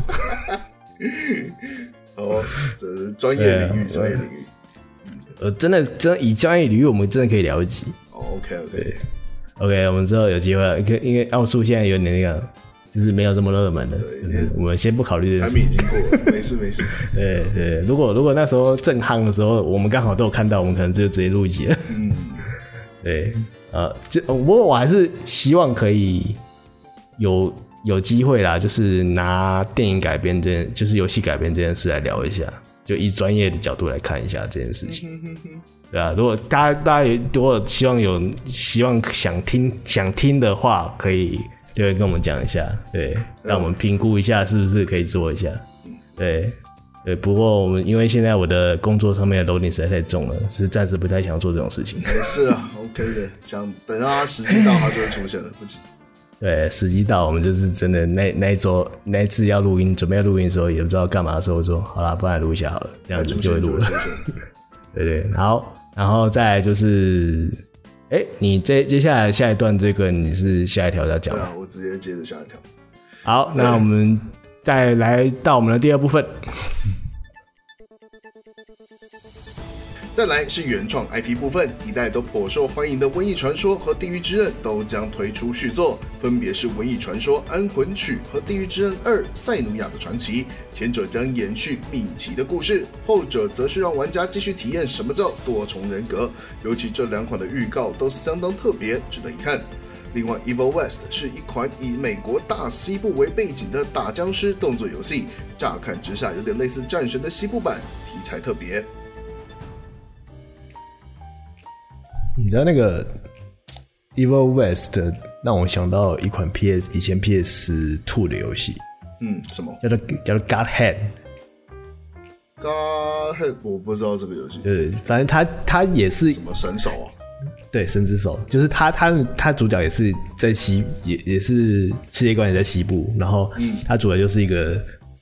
[SPEAKER 1] 哦，这是专业领域，专业领域。
[SPEAKER 3] 呃，真的，真的以专业领域，我们真的可以聊一集。
[SPEAKER 1] Oh, OK，OK，OK，、
[SPEAKER 3] okay, okay. okay, 我们之后有机会，因为奥数现在有点那个，就是没有这么热门的。我们先不考虑这件事。
[SPEAKER 1] 产品已经过了，没事没事。
[SPEAKER 3] 对对，如果如果那时候正夯的时候，我们刚好都有看到，我们可能就直接录一集了。嗯，对，呃，就不过我还是希望可以有有机会啦，就是拿电影改编这件，就是游戏改编这件事来聊一下。就以专业的角度来看一下这件事情，对啊，如果大家大家也如果希望有希望想听想听的话，可以留言跟我们讲一下，对，让我们评估一下是不是可以做一下，对对。不过我们因为现在我的工作上面的 loading 实在太重了，是暂时不太想做这种事情。
[SPEAKER 1] 没事啊，OK 的，想等到它时机到，它就会出现了，不急。
[SPEAKER 3] 对，时机到，我们就是真的那那一周那一次要录音，准备要录音的时候，也不知道干嘛的时候，我说好啦，不然录一下好了，这样子就会录了。对对，好然后再来就是，哎，你接接下来下一段这个你是下一条要讲吗？
[SPEAKER 1] 对啊，我直接接着下一条。
[SPEAKER 3] 好，那我们再来到我们的第二部分。
[SPEAKER 1] 再来是原创 IP 部分，一代都颇受欢迎的《瘟疫传说》和《地狱之刃》都将推出续作，分别是《瘟疫传说：安魂曲》和《地狱之刃二：赛努亚的传奇》。前者将延续米奇的故事，后者则是让玩家继续体验什么叫多重人格。尤其这两款的预告都是相当特别，值得一看。另外，《Evil West》是一款以美国大西部为背景的打僵尸动作游戏，乍看之下有点类似《战神》的西部版，题材特别。
[SPEAKER 3] 你知道那个 Evil West 让我想到一款 PS 以前 PS Two 的游戏，
[SPEAKER 1] 嗯，什么
[SPEAKER 3] 叫做叫做 God
[SPEAKER 1] Hand？God Hand 我不知道这个游戏。
[SPEAKER 3] 对，反正他他也是
[SPEAKER 1] 什么神手啊？
[SPEAKER 3] 对，神之手，就是他他他主角也是在西也也是世界观也在西部，然后他主角就是一个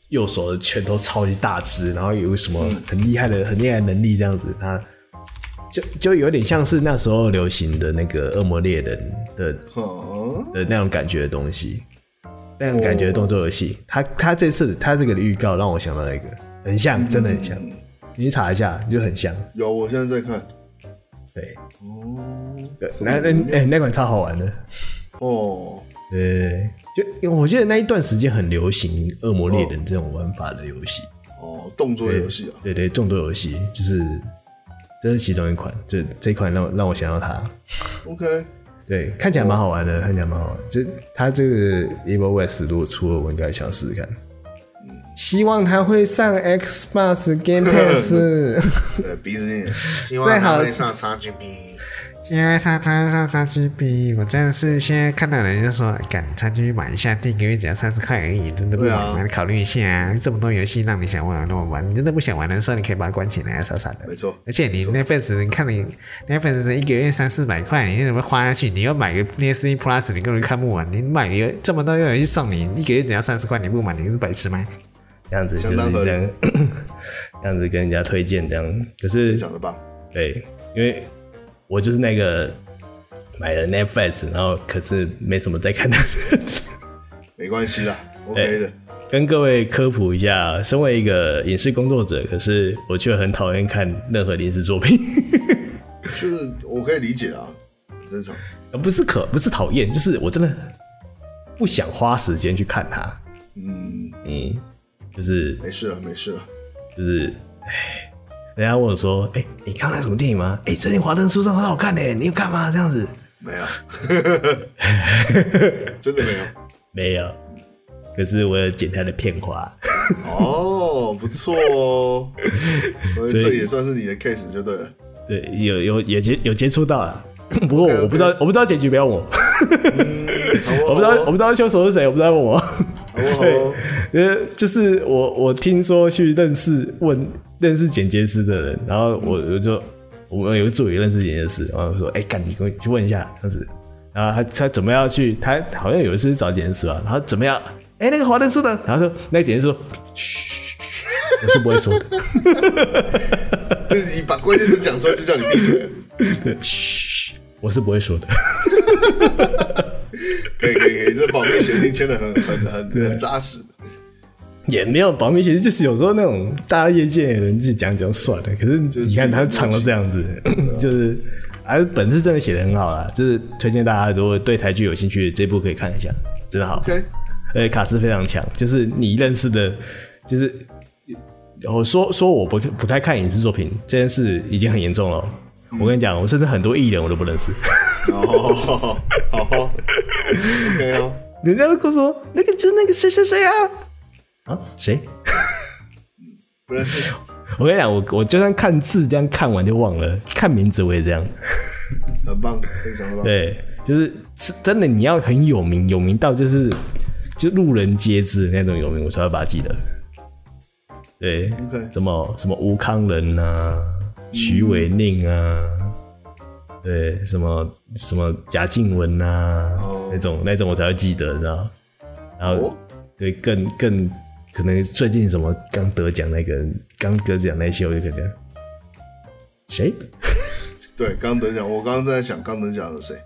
[SPEAKER 3] 右手的拳头超级大只，然后有什么很厉害的很厉害的能力这样子，他。就就有点像是那时候流行的那个恶魔猎人的的那种感觉的东西，那种感觉的动作游戏。他他这次他这个的预告让我想到一个，很像，真的很像。你查一下，就很像。
[SPEAKER 1] 有，我现在在看。
[SPEAKER 3] 对，哦，对，那那哎，那款超好玩的。哦，对，就我记得那一段时间很流行恶魔猎人这种玩法的游戏。
[SPEAKER 1] 哦，动作游戏啊。
[SPEAKER 3] 对对，动作游戏就是。这是其中一款，就这一款让让我想到它。
[SPEAKER 1] OK，
[SPEAKER 3] 对，看起来蛮好玩的，看起来蛮好玩。就它这个 Evil West 如果出了，我应该想试试看。嗯，希望它会上 Xbox Game Pass。
[SPEAKER 1] 对，鼻子念。希望它会上 XGP。
[SPEAKER 4] 因为他他上三 GB，我真的是现在看到人就说，赶三 GB 买一下，第一个月只要三十块而已，真的不买吗？你考虑一下啊！这么多游戏让你想玩那么玩，你真的不想玩的时候，你可以把它关起来，傻傻的。
[SPEAKER 1] 没错。
[SPEAKER 4] 而且你那份子，你看你那份子一个月三四百块，你怎么花下去？你要买个 PS Plus，你根本看不完。你买个这么多游戏送你，一个月只要三十块，你不买你是白痴吗？
[SPEAKER 3] 这样子就是这样，这样子跟人家推荐这样，可是
[SPEAKER 1] 讲的吧？
[SPEAKER 3] 对，因为。我就是那个买了 Netflix，然后可是没什么在看的。
[SPEAKER 1] 没关系啦，OK 的。
[SPEAKER 3] 跟各位科普一下，身为一个影视工作者，可是我却很讨厌看任何影视作品。
[SPEAKER 1] 就是我可以理解啊，很正常。
[SPEAKER 3] 不是可不是讨厌，就是我真的不想花时间去看它。嗯嗯，就是
[SPEAKER 1] 没事了，没事了，
[SPEAKER 3] 就是唉。人家问我说：“哎、欸，你看了什么电影吗？哎、欸，最近《华灯初上》很好看呢，你有看吗？这样子
[SPEAKER 1] 没有，真的没有，
[SPEAKER 3] 没有。可是我有剪他的片花。
[SPEAKER 1] 哦，不错哦，所以这也算是你的 case 就对了。
[SPEAKER 3] 对，有有有接有接触到了，不过我不知道，okay, okay. 我不知道结局，不要问我。嗯、我不知道，我不知道凶手是谁，我不知道问我。对，呃，就是我我听说去认识问。”认识剪接师的人，然后我我就我们有个助理认识剪接师，然后说：“哎、欸，干你过去问一下，这样子。”然后他他准备要去，他好像有一次找剪接师吧，然后准备要，哎、欸，那个华灯初呢？然后说那个剪接师说，嘘，我是不会说的。
[SPEAKER 1] 就是你把关键词讲出来，就叫你闭嘴。
[SPEAKER 3] 对，嘘，我是不会说的。
[SPEAKER 1] 可以可以可以，这保密协定签的很很很很扎实。
[SPEAKER 3] 也没有保密协定，就是有时候那种大业界的人就讲讲算了。可是你看他唱到这样子，就是还是本事真的写的很好啦，就是推荐大家如果对台剧有兴趣，这部可以看一下，真的好。
[SPEAKER 1] OK，
[SPEAKER 3] 而且卡斯非常强，就是你认识的，就是我说说我不不太看影视作品这件事已经很严重了。我跟你讲，我甚至很多艺人我都不认识。
[SPEAKER 1] 哦，好，OK 哦。
[SPEAKER 3] 人家都跟我说那个就是那个谁谁谁啊。啊，谁？
[SPEAKER 1] 不认识。
[SPEAKER 3] 我跟你讲，我我就算看字这样看完就忘了，看名字我也这样。
[SPEAKER 1] 很棒，非常棒。
[SPEAKER 3] 对，就是是真的，你要很有名，有名到就是就路人皆知的那种有名，我才会把它记得。
[SPEAKER 1] 对。
[SPEAKER 3] 什么什么吴康仁啊，徐伟宁啊，对，什么什么贾静雯啊，那种那种我才会记得，你知道？然后对，更更。可能最近什么刚得奖那个，刚得奖那些，我就可能谁？
[SPEAKER 1] 对，刚得奖，我刚刚在想刚得奖的谁？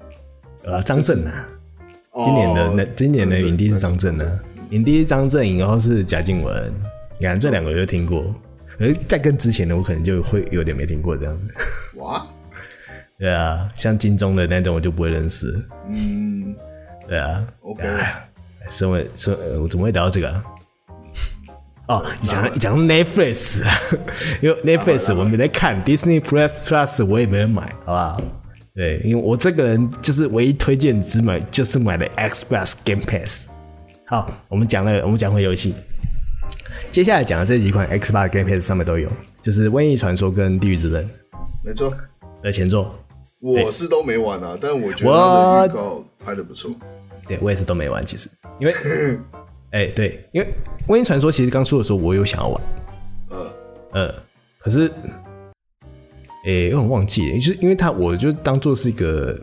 [SPEAKER 3] 啊，张震啊，今年的那、哦、今年的影帝是张震啊，影帝是张震，然后是贾静雯，你看这两个我就听过，而再跟之前的我可能就会有点没听过这样子。
[SPEAKER 1] 哇，
[SPEAKER 3] 对啊，像金钟的那种我就不会认识。
[SPEAKER 1] 嗯，
[SPEAKER 3] 对啊
[SPEAKER 1] ，OK，
[SPEAKER 3] 身为身我怎么会聊到这个、啊？哦，你讲你讲 Netflix 啊，因为 Netflix 我没在看，Disney Plus Plus 我也没人买，好不好？对，因为我这个人就是唯一推荐只买就是买了 Xbox Game Pass。好，我们讲了，我们讲回游戏，接下来讲的这几款 Xbox Game Pass 上面都有，就是《瘟疫传说》跟《地狱之刃》，
[SPEAKER 1] 没错
[SPEAKER 3] 的前作，
[SPEAKER 1] 我是都没玩啊，但我觉得预告拍的不错。
[SPEAKER 3] 对，我也是都没玩，其实因为。哎、欸，对，因为《瘟疫传说》其实刚出的时候，我有想要玩，
[SPEAKER 1] 呃
[SPEAKER 3] 呃，可是，哎、欸，有点忘记了，就是因为它，我就当做是一个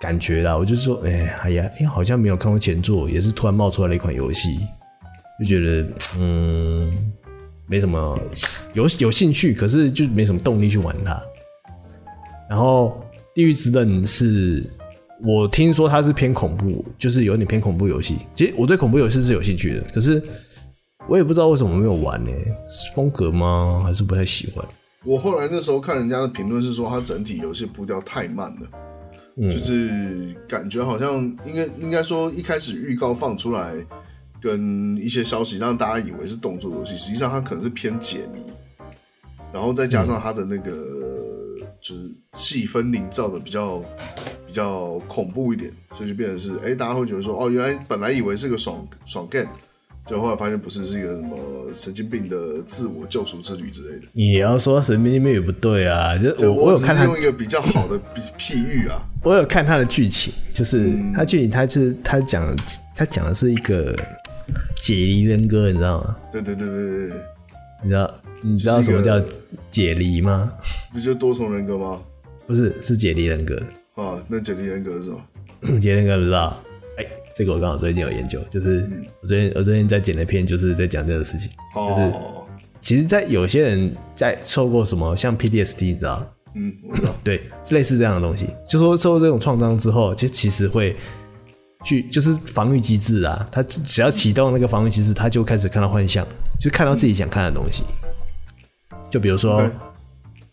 [SPEAKER 3] 感觉啦，我就说，哎、欸，哎呀，因为好像没有看过前作，也是突然冒出来了一款游戏，就觉得，嗯，没什么有有兴趣，可是就没什么动力去玩它。然后，《地狱之刃》是。我听说它是偏恐怖，就是有点偏恐怖游戏。其实我对恐怖游戏是有兴趣的，可是我也不知道为什么没有玩呢？是风格吗？还是不太喜欢？
[SPEAKER 1] 我后来那时候看人家的评论是说，它整体游戏步调太慢了，嗯，就是感觉好像应该应该说一开始预告放出来，跟一些消息让大家以为是动作游戏，实际上它可能是偏解谜，然后再加上它的那个。嗯就是气氛营造的比较比较恐怖一点，所以就变成是，哎、欸，大家会觉得说，哦，原来本来以为是个爽爽 game，就后来发现不是，是一个什么神经病的自我救赎之旅之类的。你
[SPEAKER 3] 要说神经病也不对啊，就我
[SPEAKER 1] 我，
[SPEAKER 3] 我有看他
[SPEAKER 1] 用一个比较好的比譬喻啊，
[SPEAKER 3] 我有看他的剧情，就是他剧情他是他讲他讲的是一个解离人格，你知道吗？
[SPEAKER 1] 对对对对对，
[SPEAKER 3] 你知道。你知道什么叫解离吗？
[SPEAKER 1] 不就多重人格吗？
[SPEAKER 3] 不是，是解离人格。
[SPEAKER 1] 啊，那解离人格是什么？
[SPEAKER 3] 解离人格不知道。哎、欸，这个我刚好最近有研究，就是我最近我最近在剪的片，就是在讲这个事情。哦、就是其实，在有些人在受过什么像 PTSD，你知道？
[SPEAKER 1] 嗯，我知道。
[SPEAKER 3] 对，类似这样的东西，就说受过这种创伤之后，其实其实会去就是防御机制啊，他只要启动那个防御机制，他就开始看到幻象，就看到自己想看的东西。就比如说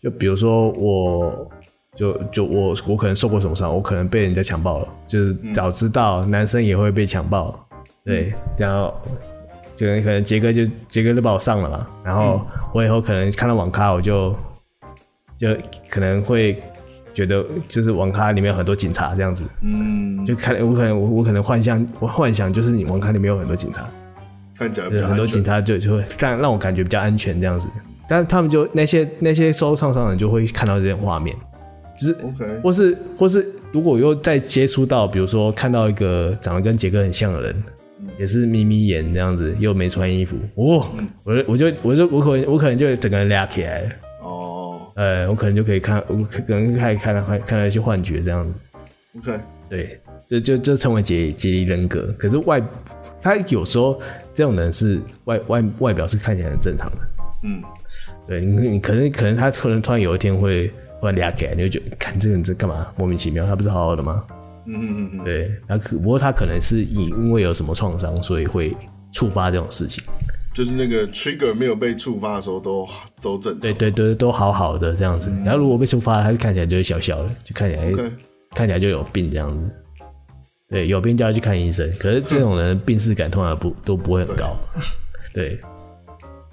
[SPEAKER 3] 就比如说我，就就我我可能受过什么伤，我可能被人家强暴了，就是早知道男生也会被强暴，对，然后就可能杰哥就杰哥就把我上了嘛，然后我以后可能看到网咖，我就就可能会觉得就是网咖里面有很多警察这样子，嗯，就看我可能我我可能幻想我幻想就是你网咖里面有很多警察，
[SPEAKER 1] 看起来
[SPEAKER 3] 很多警察就就会让让我感觉比较安全这样子。但他们就那些那些受创伤的人就会看到这些画面，就是，Okay. 或是或是如果又再接触到，比如说看到一个长得跟杰哥很像的人，嗯、也是眯眯眼这样子，又没穿衣服，哦，嗯、我我就我就我可能我可能就整个人俩起来了，哦，呃，我可能就可以看，我可能开始看到看到一些幻觉这样子，OK，对，就就就称为解解离人格。可是外，他有时候这种人是外外外表是看起来很正常的，
[SPEAKER 1] 嗯，
[SPEAKER 3] 对你你可能可能他可能突然有一天会突然俩起来，你就觉得看这个人在干嘛？莫名其妙，他不是好好的吗？
[SPEAKER 1] 嗯嗯嗯嗯，
[SPEAKER 3] 对，他可不过他可能是因因为有什么创伤，所以会触发这种事情。
[SPEAKER 1] 就是那个 trigger 没有被触发的时候都都正常，
[SPEAKER 3] 对对对，都好好的这样子。然后如果被触发，他就看起来就会小小的，就看起
[SPEAKER 1] 来.
[SPEAKER 3] 看起来就有病这样子。对，有病就要去看医生。可是这种人病视感通常不都不会很高。对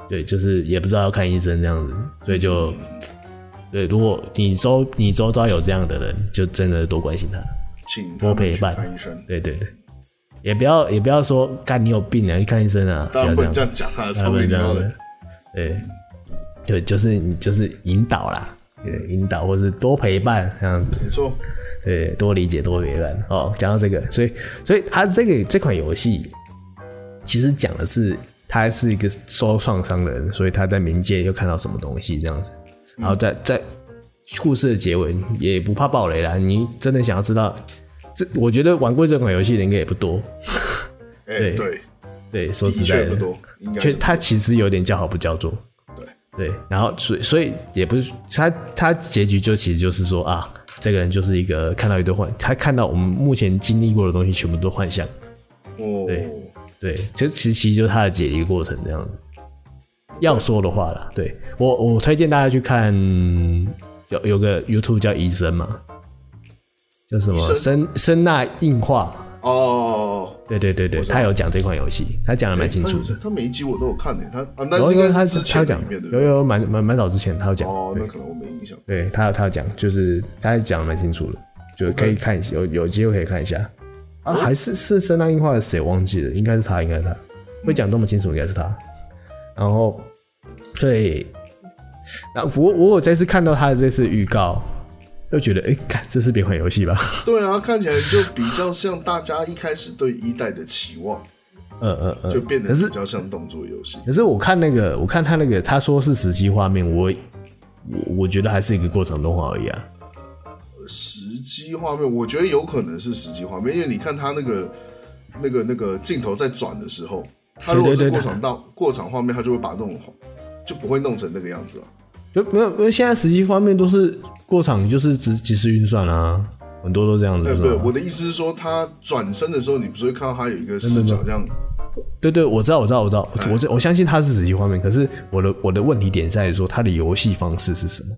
[SPEAKER 3] 对，就是也不知道要看医生这样子，所以就对。如果你周你周遭有这样的人，就真的多关心他，
[SPEAKER 1] 请
[SPEAKER 3] 多陪伴
[SPEAKER 1] 看医生。
[SPEAKER 3] 对对对。也不要也不要说，干你有病啊，去看医生啊！
[SPEAKER 1] 当然不能这样讲啊，超没礼貌的。
[SPEAKER 3] 对，对，就是你就是引导啦，对，引导或是多陪伴这样子。
[SPEAKER 1] 没错。
[SPEAKER 3] 对，多理解，多陪伴。哦，讲到这个，所以所以他这个这款游戏其实讲的是他是一个受创伤的人，所以他在冥界又看到什么东西这样子，然后在在故事的结尾也不怕暴雷啦，你真的想要知道。这我觉得玩过这款游戏的应该也不多，
[SPEAKER 1] 哎、欸，对。
[SPEAKER 3] 对，说实在的，
[SPEAKER 1] 不多，
[SPEAKER 3] 确他其实有点叫好不叫座，
[SPEAKER 1] 对。
[SPEAKER 3] 对，然后所以所以也不是他他结局就其实就是说啊，这个人就是一个看到一堆幻，他看到我们目前经历过的东西全部都幻象，
[SPEAKER 1] 哦，
[SPEAKER 3] 对对，其实其实其实就是他的解离过程这样子，要说的话啦，对我我推荐大家去看有有个 YouTube 叫医生嘛。叫什么？声声纳硬化。
[SPEAKER 1] 哦，
[SPEAKER 3] 对对对对，他有讲这款游戏，他讲的蛮清楚的。
[SPEAKER 1] 他每一集我都有看的，他啊，
[SPEAKER 3] 但是因为他是他讲。有有蛮蛮蛮早之前他有讲
[SPEAKER 1] 哦，那可能我没印象。
[SPEAKER 3] 对他他有讲，就是他讲的蛮清楚的，就可以看一下，有有机会可以看一下啊。还是是声纳硬化的谁忘记了？应该是他，应该是他会讲这么清楚，应该是他。然后对，然后我我我这次看到他的这次预告。又觉得哎，看、欸、这是别款游戏吧？
[SPEAKER 1] 对啊，看起来就比较像大家一开始对一代的期望，
[SPEAKER 3] 嗯嗯嗯，
[SPEAKER 1] 就变得比较像动作游戏。
[SPEAKER 3] 可是我看那个，我看他那个，他说是实际画面，我我我觉得还是一个过场动画而已啊。
[SPEAKER 1] 实机画面，我觉得有可能是实机画面，因为你看他那个那个那个镜头在转的时候，他如果是过场到过场画面，他就会把那种就不会弄成那个样子了。
[SPEAKER 3] 就没有，因为现在实际画面都是过场，就是只即时运算啊，很多都这样子。对，
[SPEAKER 1] 对，我的意思是说，他转身的时候，你不是会看到他有一个视角这样？
[SPEAKER 3] 对对，我知道，我知道，我知道，我我我相信他是实际画面。可是我的我的问题点在于说，他的游戏方式是什么？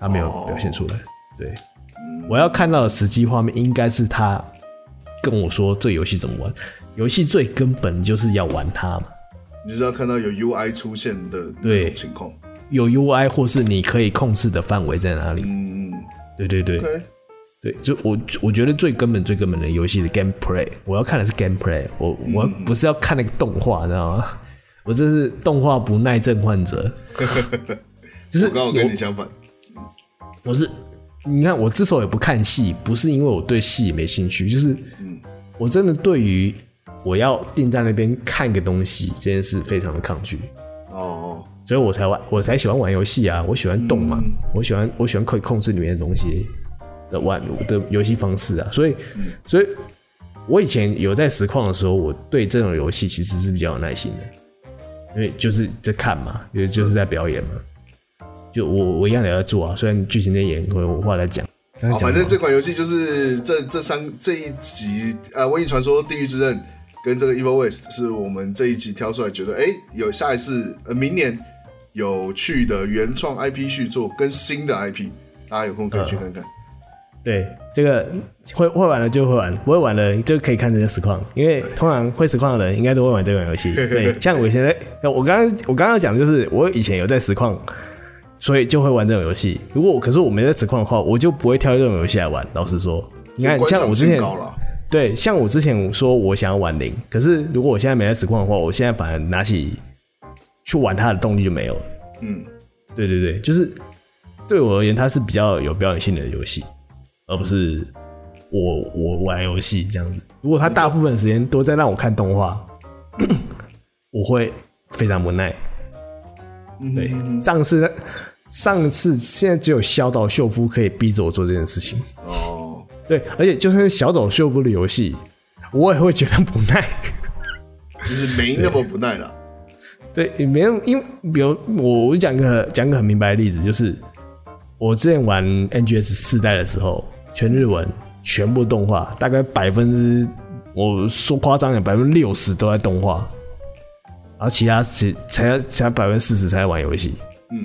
[SPEAKER 3] 他没有表现出来。对，我要看到的实际画面应该是他跟我说这游戏怎么玩。游戏最根本就是要玩它嘛，
[SPEAKER 1] 你就是要看到有 UI 出现的对情况。
[SPEAKER 3] 有 UI 或是你可以控制的范围在哪里？
[SPEAKER 1] 嗯，
[SPEAKER 3] 对对对
[SPEAKER 1] ，Okay.
[SPEAKER 3] 对，就我我觉得最根本最根本的游戏的 gameplay，我要看的是 gameplay，我我不是要看那个动画，你知道吗？我这是动画不耐症患者，就是
[SPEAKER 1] 我刚好跟你相反，
[SPEAKER 3] 我是你看我之所以不看戏，不是因为我对戏没兴趣，就是我真的对于我要定在那边看个东西这件事非常的抗拒
[SPEAKER 1] 哦。
[SPEAKER 3] 所以我才玩，我才喜欢玩游戏啊！我喜欢动嘛，嗯、我喜欢我喜欢可以控制里面的东西的玩的游戏方式啊！所以，嗯、所以，我以前有在实况的时候，我对这种游戏其实是比较有耐心的，因为就是在看嘛，因为就是在表演嘛。就我我一样也要做啊，虽然剧情在演，我我话来讲。
[SPEAKER 1] 好，反正这款游戏就是这这三这一集啊，《瘟疫传说：地狱之刃》跟这个《Evil West》是我们这一集挑出来，觉得哎、欸，有下一次呃，明年。有趣的原创 IP 续作跟新的 IP，大家有空可以去看看。呃、
[SPEAKER 3] 对，这个会会玩的就会玩，不会玩的就可以看这些实况，因为通常会实况的人应该都会玩这款游戏。对，像我现在，我刚刚我刚刚讲的就是我以前有在实况，所以就会玩这种游戏。如果可是我没在实况的话，我就不会挑这种游戏来玩。老实说，你看像我之前，对，像我之前说我想要玩零，可是如果我现在没在实况的话，我现在反而拿起。去玩它的动力就没有了。
[SPEAKER 1] 嗯，
[SPEAKER 3] 对对对，就是对我而言，它是比较有表演性的游戏，而不是我我玩游戏这样子。如果他大部分时间都在让我看动画，我会非常无奈。对，上次上次现在只有小岛秀夫可以逼着我做这件事情。
[SPEAKER 1] 哦，
[SPEAKER 3] 对，而且就算是小岛秀夫的游戏，我也会觉得不耐，
[SPEAKER 1] 就是没那么不耐了。
[SPEAKER 3] 对，也没有，因为比如我我讲个讲个很明白的例子，就是我之前玩 NGS 四代的时候，全日文，全部动画，大概百分之我说夸张点，百分之六十都在动画，然后其他才才才百分之四十才在玩游戏。嗯，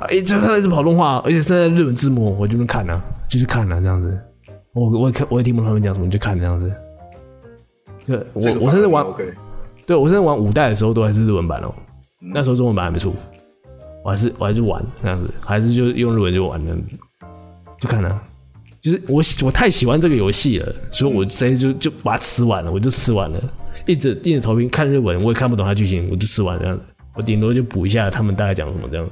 [SPEAKER 3] 啊，一直看一直跑动画，而且现在日文字幕，我就能看啊，就是看啊，这样子。我我也看，我也听不懂他们讲什么，就看这样子。对，我我甚至玩，对我甚至玩五代的时候都还是日文版哦。那时候中文版还没出，我还是我还是玩这样子，还是就用日文就玩了，就看了，就是我我太喜欢这个游戏了，所以我直接就就把它吃完了，我就吃完了，一直盯着投屏看日文，我也看不懂它剧情，我就吃完这样子，我顶多就补一下他们大概讲什么这样。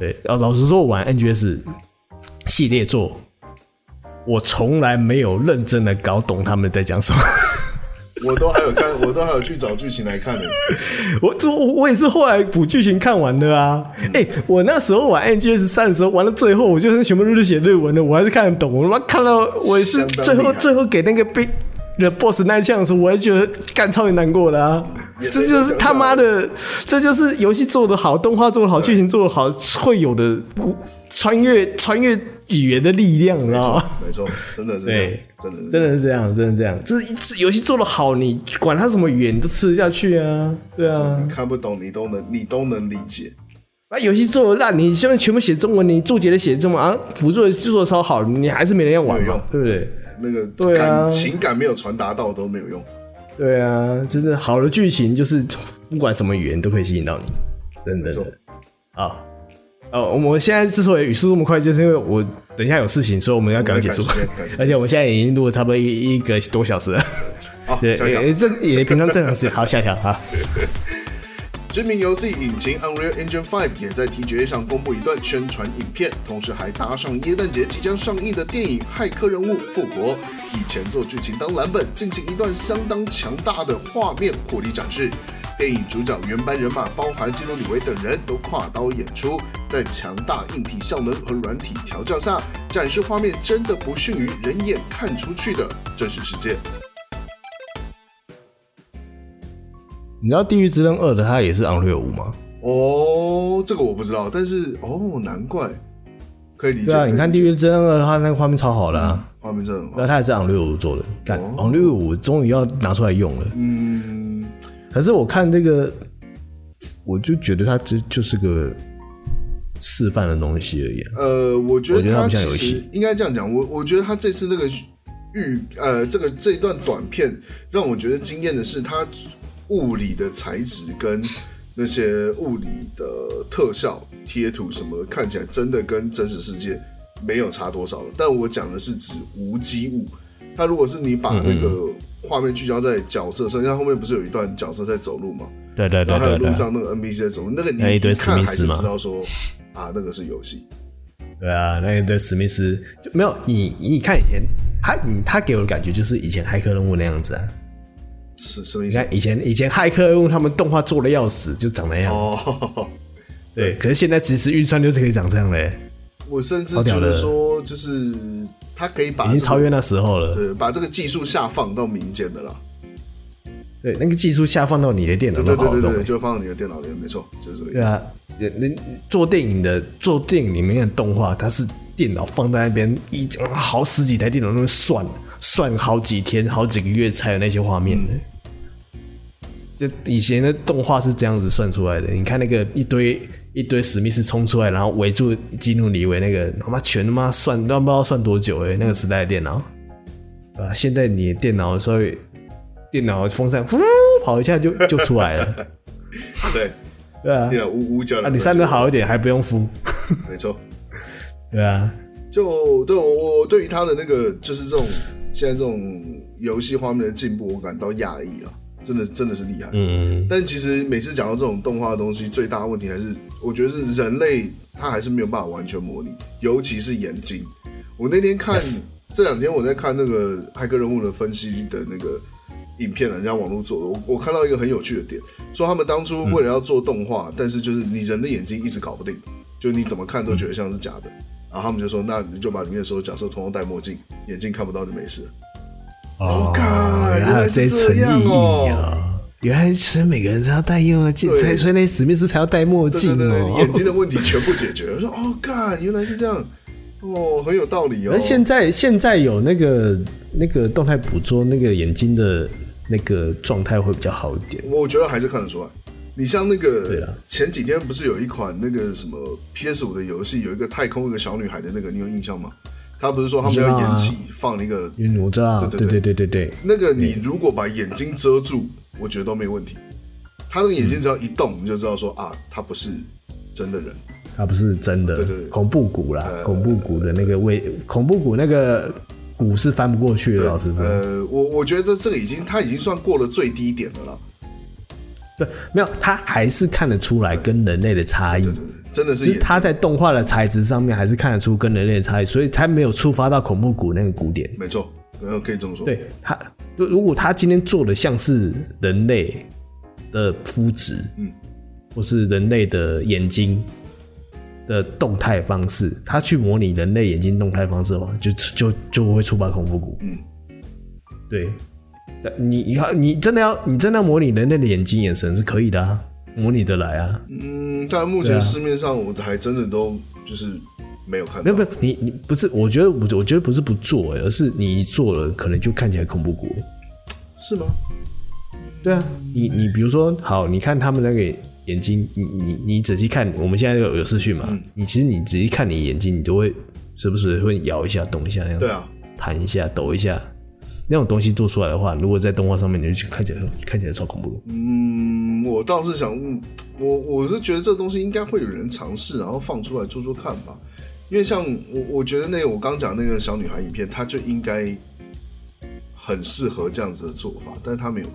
[SPEAKER 3] 对，然后老实说，我玩 NGS 系列作，我从来没有认真的搞懂他们在讲什么。
[SPEAKER 1] 我都还有看，我都还有去找剧情来看呢。
[SPEAKER 3] 我我我也是后来补剧情看完的啊。哎、我那时候玩 NGS 三的时候，玩到最后，我就是全部都是写日文的，我还是看得懂。我他妈看到我也是最后最后给那个 Big 的 Boss 那一枪的时候，我还觉得干超级难过的啊。这就是他妈的，这就是游戏做得好，动画做得好，剧情做得好会有的穿越穿越语言的力量，你知道吗？
[SPEAKER 1] 没错，真的是这样，真的是
[SPEAKER 3] 真的是这样，真的是这样。这是一次游戏做的好，你管它什么语言，你都吃得下去啊。对啊，
[SPEAKER 1] 你看不懂你都能，你都能理解。
[SPEAKER 3] 把游戏做的烂，你下面全部写中文，你注解的写中文啊，辅助的做得超好，你还是没人要玩嘛，对不对？
[SPEAKER 1] 那个对啊，情感没有传达到都没有用。
[SPEAKER 3] 对啊，真的好的剧情就是不管什么语言都可以吸引到你，真的。啊，哦，我们现在之所以语速这么快，就是因为我等一下有事情，所以我们要赶快结束。而且我们现在已经录了差不多一一个多小时了。也这也平常正常时间。好，下一条哈。
[SPEAKER 1] 知名游戏引擎 Unreal Engine 5也在 TGA 上公布一段宣传影片，同时还搭上耶诞节即将上映的电影《骇客任务：复活》，以前作剧情当蓝本，进行一段相当强大的画面火力展示。电影主角原班人马，包含基努·里维等人都跨刀演出，在强大硬体效能和软体调教下，展示画面真的不逊于人眼看出去的真实世界。
[SPEAKER 3] 你知道《地狱之刃二》的它也是 Unreal 5吗？
[SPEAKER 1] 哦，这个我不知道，但是哦，难怪可以理解。
[SPEAKER 3] 对啊，你看《地狱之刃二》它那个画面超好的啊，
[SPEAKER 1] 画面真的。
[SPEAKER 3] 那它也是 Unreal 5做的，干、哦、Unreal 5终于要拿出来用了。嗯，可是我看这个，我就觉得它这就是个示范的东西而已。
[SPEAKER 1] 呃，我觉得它不像游戏，应该这样讲。我我觉得他这次那个预呃这个这一段短片让我觉得惊艳的是它。物理的材质跟那些物理的特效贴图什么的，看起来真的跟真实世界没有差多少了。但我讲的是指无机物。它如果是你把那个画面聚焦在角色身上，后面不是有一段角色在走路吗？
[SPEAKER 3] 对对对，
[SPEAKER 1] 还有路上那个 NPC 在走路，那个你一看还是知道说啊，那个是游戏。
[SPEAKER 3] 对啊，那一堆史密斯就没有你，你看以前他，你他给我的感觉就是以前骇客任务那样子啊。
[SPEAKER 1] 是什么意思？
[SPEAKER 3] 你看以前以前骇客任务他们动画做的要死，就长那样。哦，对，可是现在即时预算就是可以长这样嘞。
[SPEAKER 1] 我甚至觉得说，就是
[SPEAKER 3] 已经超越那时候了，
[SPEAKER 1] 对，把这个技术下放到民间的啦。
[SPEAKER 3] 对，那个技术下放到你的电脑，
[SPEAKER 1] 对对对对，就放到你的电脑里面，没错，就是这个意思。对啊，
[SPEAKER 3] 那做电影的做电影里面的动画，它是电脑放在那边一好十几台电脑那边算算好几天、好几个月才有那些画面的。嗯就以前的动画是这样子算出来的，你看那个一堆一堆史密斯冲出来，然后围住基努里维那个他妈全他妈算都不知道算多久诶、欸，那个时代的电脑。啊，现在你的电脑稍微电脑风扇呼跑一下就就出来了，
[SPEAKER 1] 对
[SPEAKER 3] 对啊，
[SPEAKER 1] 电脑呜呜叫，啊你
[SPEAKER 3] 散热好一点还不用敷，
[SPEAKER 1] 没错，
[SPEAKER 3] 对啊，
[SPEAKER 1] 就对我我对于他的那个就是这种现在这种游戏画面的进步，我感到讶异了。真的真的是厉害，嗯，但其实每次讲到这种动画的东西，最大的问题还是我觉得是人类他还是没有办法完全模拟，尤其是眼睛。我那天看.这两天我在看那个骇客任务的分析的那个影片，人家网络做的，我我看到一个很有趣的点，说他们当初为了要做动画，嗯、但是就是你人的眼睛一直搞不定，就你怎么看都觉得像是假的。然后他们就说，那你就把里面的所有角色通通戴墨镜，眼睛看不到就没事。
[SPEAKER 3] 哦，
[SPEAKER 1] 看
[SPEAKER 3] 原来有这一层意义啊！原来是每个人都要戴墨镜，才所以那史密斯才要戴墨镜哦。
[SPEAKER 1] 眼睛的问题全部解决。我说哦，看，原来是这样，哦，很有道理哦。
[SPEAKER 3] 那现在现在有那个那个动态捕捉，那个眼睛的那个状态会比较好一点。
[SPEAKER 1] 我觉得还是看得出来。你像那个前几天不是有一款那个什么 PS 五的游戏，有一个太空一个小女孩的那个，你有印象吗？他不是说他们要延期放那个？
[SPEAKER 3] 我知道，对对对对对。
[SPEAKER 1] 那个你如果把眼睛遮住，我觉得都没问题。他那个眼睛只要一动，你就知道说啊，他不是真的人，
[SPEAKER 3] 他不是真的。对对，恐怖谷啦，恐怖谷的那个位，恐怖谷那个谷是翻不过去的。老实说，
[SPEAKER 1] 呃，我我觉得这个已经他已经算过了最低点了啦。
[SPEAKER 3] 对，没有，他还是看得出来跟人类的差异。
[SPEAKER 1] 真的是，
[SPEAKER 3] 就是他在动画的材质上面还是看得出跟人类的差异，所以才没有触发到恐怖谷那个
[SPEAKER 1] 古典。没错，可以这么说。
[SPEAKER 3] 对他，如果他今天做的像是人类的肤质，嗯，或是人类的眼睛的动态方式，他去模拟人类眼睛动态方式的话，就就就会触发恐怖谷。嗯，对，你你看，你真的要你真的要模拟人类的眼睛眼神是可以的啊。模拟的来啊？
[SPEAKER 1] 嗯，在目前市面上，我还真的都就是没有看到。没有，
[SPEAKER 3] 没有，你你不是？我觉得我我觉得不是不做，而是你一做了，可能就看起来恐怖谷了。
[SPEAKER 1] 是吗？
[SPEAKER 3] 对啊，你你比如说，好，你看他们那个眼睛，你你你仔细看，我们现在有有视讯嘛？嗯、你其实你仔细看你眼睛，你都会时不时会摇一下、动一下那样。
[SPEAKER 1] 对啊，
[SPEAKER 3] 弹一下、抖一下。那种东西做出来的话，如果在动画上面，你就去看起来看起来超恐怖的。
[SPEAKER 1] 嗯，我倒是想，我我是觉得这东西应该会有人尝试，然后放出来做做看吧。因为像我，我觉得那个我刚讲那个小女孩影片，它就应该很适合这样子的做法，但是它没有，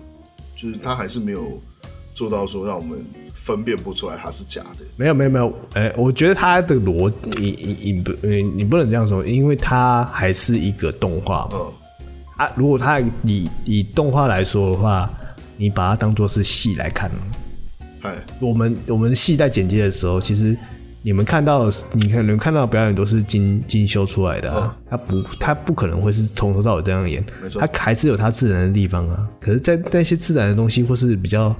[SPEAKER 1] 就是它还是没有做到说让我们分辨不出来它是假的。
[SPEAKER 3] 没有没有没有，哎、欸，我觉得它的逻辑，你你你不，你不能这样说，因为它还是一个动画嘛。嗯啊，如果她以以动画来说的话，你把它当做是戏来看。
[SPEAKER 1] 哎，
[SPEAKER 3] 我们我们戏在剪接的时候，其实你们看到，你可能看到的表演都是精精修出来的啊，他不他不可能会是从头到尾这样演，没错，他还是有他自然的地方啊。可是，在那些自然的东西或是比较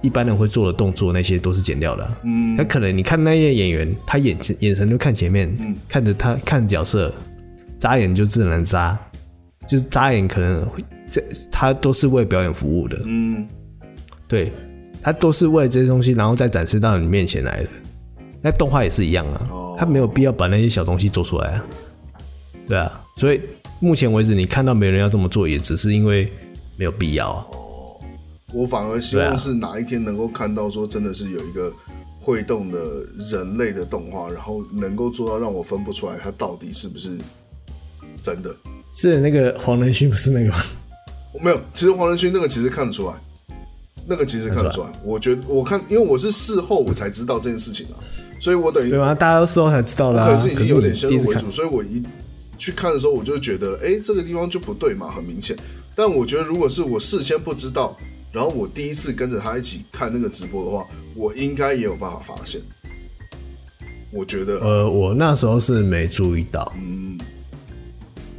[SPEAKER 3] 一般人会做的动作，那些都是剪掉的。嗯，他可能你看那些演员，他眼眼神就看前面，看着他看角色，眨眼就自然眨。就是眨眼可能会，这他都是为表演服务的，嗯，对，他都是为了这些东西，然后再展示到你面前来的。那动画也是一样啊，他没有必要把那些小东西做出来啊，对啊，所以目前为止你看到没人要这么做，也只是因为没有必要啊。
[SPEAKER 1] 哦，我反而希望是哪一天能够看到说真的是有一个会动的人类的动画，然后能够做到让我分不出来它到底是不是真的。
[SPEAKER 3] 是那个黄仁勋，不是那个吗？
[SPEAKER 1] 没有，其实黄仁勋那个其实看得出来，那个其实看得出来。我觉得我看，因为我是事后我才知道这件事情啊，所以我等于
[SPEAKER 3] 对吗？大家都事后才知道啦。
[SPEAKER 1] 可是已经有点先入为主，所以我一去看的时候，我就觉得，哎、欸，这个地方就不对嘛，很明显。但我觉得，如果是我事先不知道，然后我第一次跟着他一起看那个直播的话，我应该也有办法发现。我觉得，
[SPEAKER 3] 呃，我那时候是没注意到，嗯。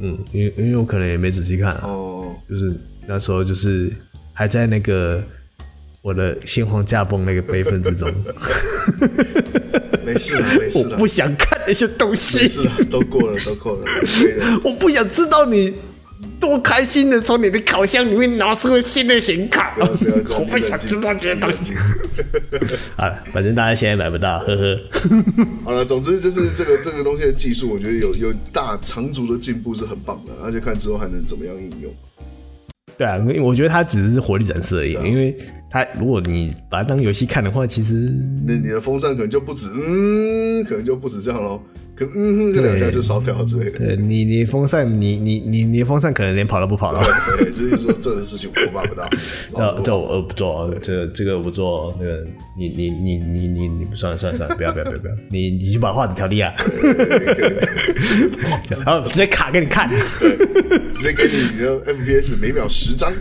[SPEAKER 3] 嗯，因为因为我可能也没仔细看啊，哦，就是那时候就是还在那个我的心皇驾崩那个悲愤之中，
[SPEAKER 1] 没事了，没事了，
[SPEAKER 3] 我不想看那些东西，
[SPEAKER 1] 没事了，都过了，都过了，
[SPEAKER 3] 我不想知道你。多开心的从你的烤箱里面拿出了新的显卡，我不想知道这些东西。好了，反正大家现在买不到，呵呵。
[SPEAKER 1] 好了，总之就是这个这个东西的技术，我觉得有有大长足的进步是很棒的，而且看之后还能怎么样应用。
[SPEAKER 3] 对啊，因为我觉得它只是火力展示而已，啊、因为它如果你把它当游戏看的话，其实
[SPEAKER 1] 那你的风扇可能就不止，嗯，可能就不止这样喽。可嗯哼，这两下就烧掉之类的。
[SPEAKER 3] 对你，你风扇，你你你你风扇可能连跑都不跑了。
[SPEAKER 1] 对，就是说这个事情我办不到。
[SPEAKER 3] 呃这我不做，这这个我不做。那个你你你你你你算了算了算了，不要不要不要不要，你你去把画质调低啊。然后直接卡给你看，
[SPEAKER 1] 直接给你你的 FPS 每秒十张。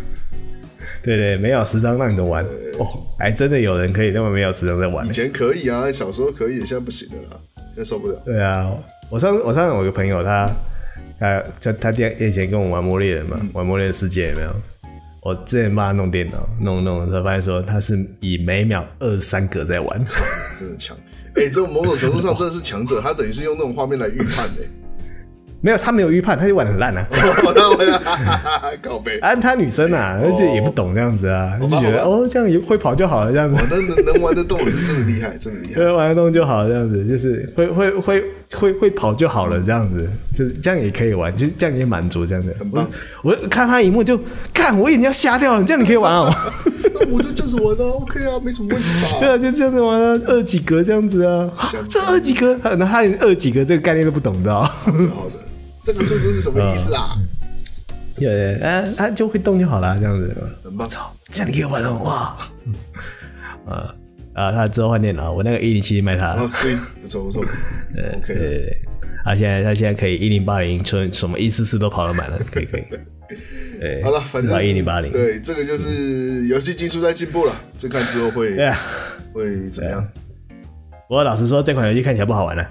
[SPEAKER 3] 对对，每秒十张让你都玩。哦，还真的有人可以那么每秒十张在玩。
[SPEAKER 1] 以前可以啊，小时候可以，现在不行了啦。真受不了。
[SPEAKER 3] 对啊，我上我上次我一个朋友他，他他他他以前跟我玩魔猎人嘛，嗯、玩魔猎人世界有没有？我之前帮他弄电脑，弄弄他发现说他是以每秒二十三格在玩，
[SPEAKER 1] 真的强。哎、欸，这种某种程度上真的是强者，他等于是用那种画面来预判的。
[SPEAKER 3] 没有，他没有预判，他就玩的很烂啊。
[SPEAKER 1] 告白
[SPEAKER 3] 啊，他女生啊，而且也不懂这样子啊，就觉得哦，这样也会跑就好了，这样子。
[SPEAKER 1] 但是能玩得动是真的厉害，真的厉害。对，
[SPEAKER 3] 玩得动就好了，这样子就是会会会会会跑就好了，这样子就是这样也可以玩，就这样也满足这样子。很棒。我看他一幕就看我眼睛要瞎掉了，这样你可以玩哦。
[SPEAKER 1] 那 我就这样子玩啊，OK 啊，没什么问题吧？
[SPEAKER 3] 对啊，就这样子玩啊，二几格这样子啊。这二几格，那他连二几格这个概念都不懂，知道好的。
[SPEAKER 1] 这个数字是什么意思啊？
[SPEAKER 3] 对对，啊啊就会动就好了，这样子。我操，这样你可以玩了哇！啊啊，他之后换电脑，我那个一零七卖他了。
[SPEAKER 1] 所以不错不错。
[SPEAKER 3] 对对对，他现在他现在可以一零八零，从什么一四四都跑得满了，可以可以。对，
[SPEAKER 1] 好了，反正
[SPEAKER 3] 一零八零。
[SPEAKER 1] 对，这个就是游戏技术在进步了，就看之后会会怎么样。
[SPEAKER 3] 不过老实说，这款游戏看起来不好玩了。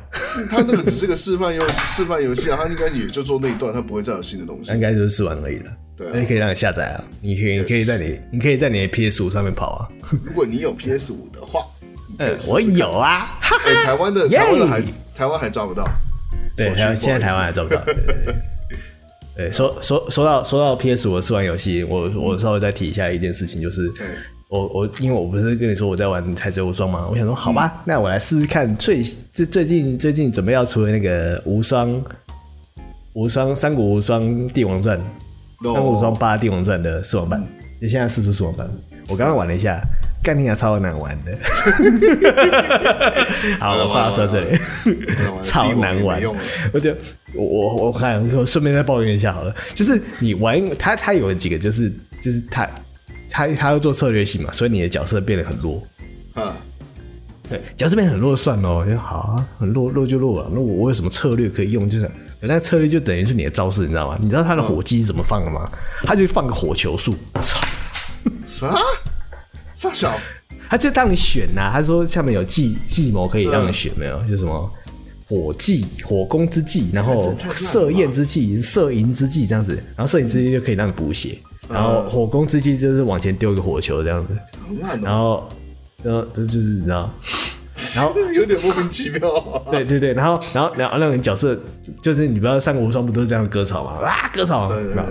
[SPEAKER 1] 他那个只是个示范游示范游戏啊，他应该也就做那一段，他不会再有新的东西。
[SPEAKER 3] 应该就是试玩而已了。对，那可以让你下载啊，你可以你可以在你你可以在你的 PS 五上面跑啊。
[SPEAKER 1] 如果你有 PS 五的话，
[SPEAKER 3] 嗯，我有啊。
[SPEAKER 1] 哎，台湾的 台湾的还台湾还抓不到。
[SPEAKER 3] 对，现在台湾还抓不到。对，说说说到说到 PS 五的试玩游戏，我我稍微再提一下一件事情，就是。我我因为我不是跟你说我在玩《海贼无双》吗？我想说，好吧，嗯、那我来试试看最最最近最近准备要出的那个无双无双三国无双帝王传，三国无双八帝王传的试玩版，就、嗯、现在试出试玩版。我刚刚玩了一下，干你娘超难玩的。好，我话说到这里，超难玩。我就我我我看，我顺便再抱怨一下好了，就是你玩它它有几个，就是就是它。他他要做策略性嘛，所以你的角色变得很弱。啊，对，角色变得很弱算了，好啊，很弱弱就弱了。那我我有什么策略可以用？就是那策略就等于是你的招式，你知道吗？你知道他的火机是怎么放的吗？他就放个火球术。操！
[SPEAKER 1] 啥？啥小？
[SPEAKER 3] 他就让你选呐、啊。他说下面有计计谋可以让你选，没有？就什么火计、火攻之计，然后射焰之计、射银之计这样子，然后射银之计就可以让你补血。然后火攻之计就是往前丢一个火球这样子，然后，然后这就是你知道，然后
[SPEAKER 1] 有点莫名其妙。
[SPEAKER 3] 对对对，然后然后然后那个角色就是你不知道三国无双不都是这样割草吗？啊，割草，对对对，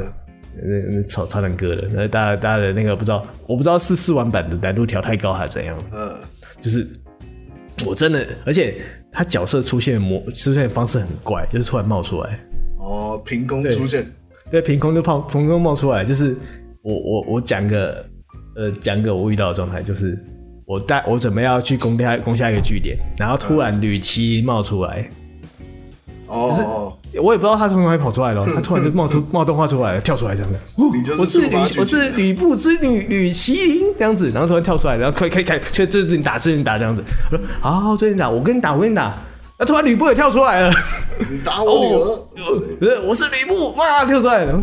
[SPEAKER 3] 那那草超难割的，那大家大家的那个不知道，我不知道是试玩版的难度调太高还是怎样。嗯，就是我真的，而且他角色出现模出现的方式很怪，就是突然冒出来，
[SPEAKER 1] 哦，凭空出现。
[SPEAKER 3] 对，凭空就冒，凭空冒出来，就是我我我讲个，呃，讲个我遇到的状态，就是我带我准备要去攻下攻下一个据点，然后突然吕奇冒出来，哦，就是我也不知道他从哪里跑出来了，他突然就冒出冒动画出来了，跳出来这样子，我是吕我是吕布之女吕麒麟这样子，然后突然跳出来，然后可以可以可以，就就你打，就你打这样子，我说好，好，就你打，我跟你打，我跟你打。那突然吕布也跳出来了，
[SPEAKER 1] 你打我女儿？
[SPEAKER 3] 呃，我是吕布，哇，跳出来了，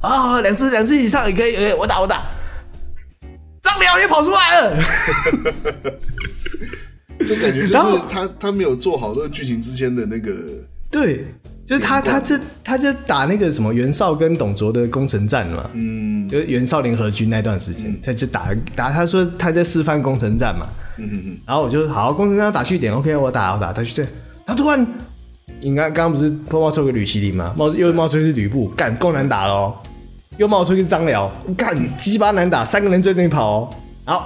[SPEAKER 3] 啊，两只两只以上也可以，哎，我打我打，张辽也跑出来了，
[SPEAKER 1] 这感觉就是他他没有做好这个剧情之间的那个，
[SPEAKER 3] 对，就是他他这他就打那个什么袁绍跟董卓的攻城战嘛，嗯，就是袁绍联合军那段时间，他就打打，他说他在示范攻城战嘛，嗯嗯嗯，然后我就好攻城战打据点，OK，我打我打。他去这。他突然，你看刚刚不是冒出个吕麒麟吗？冒又冒出一只吕布，干够难打喽！又冒出一只张辽，干鸡巴难打，三个人追着你跑哦。然后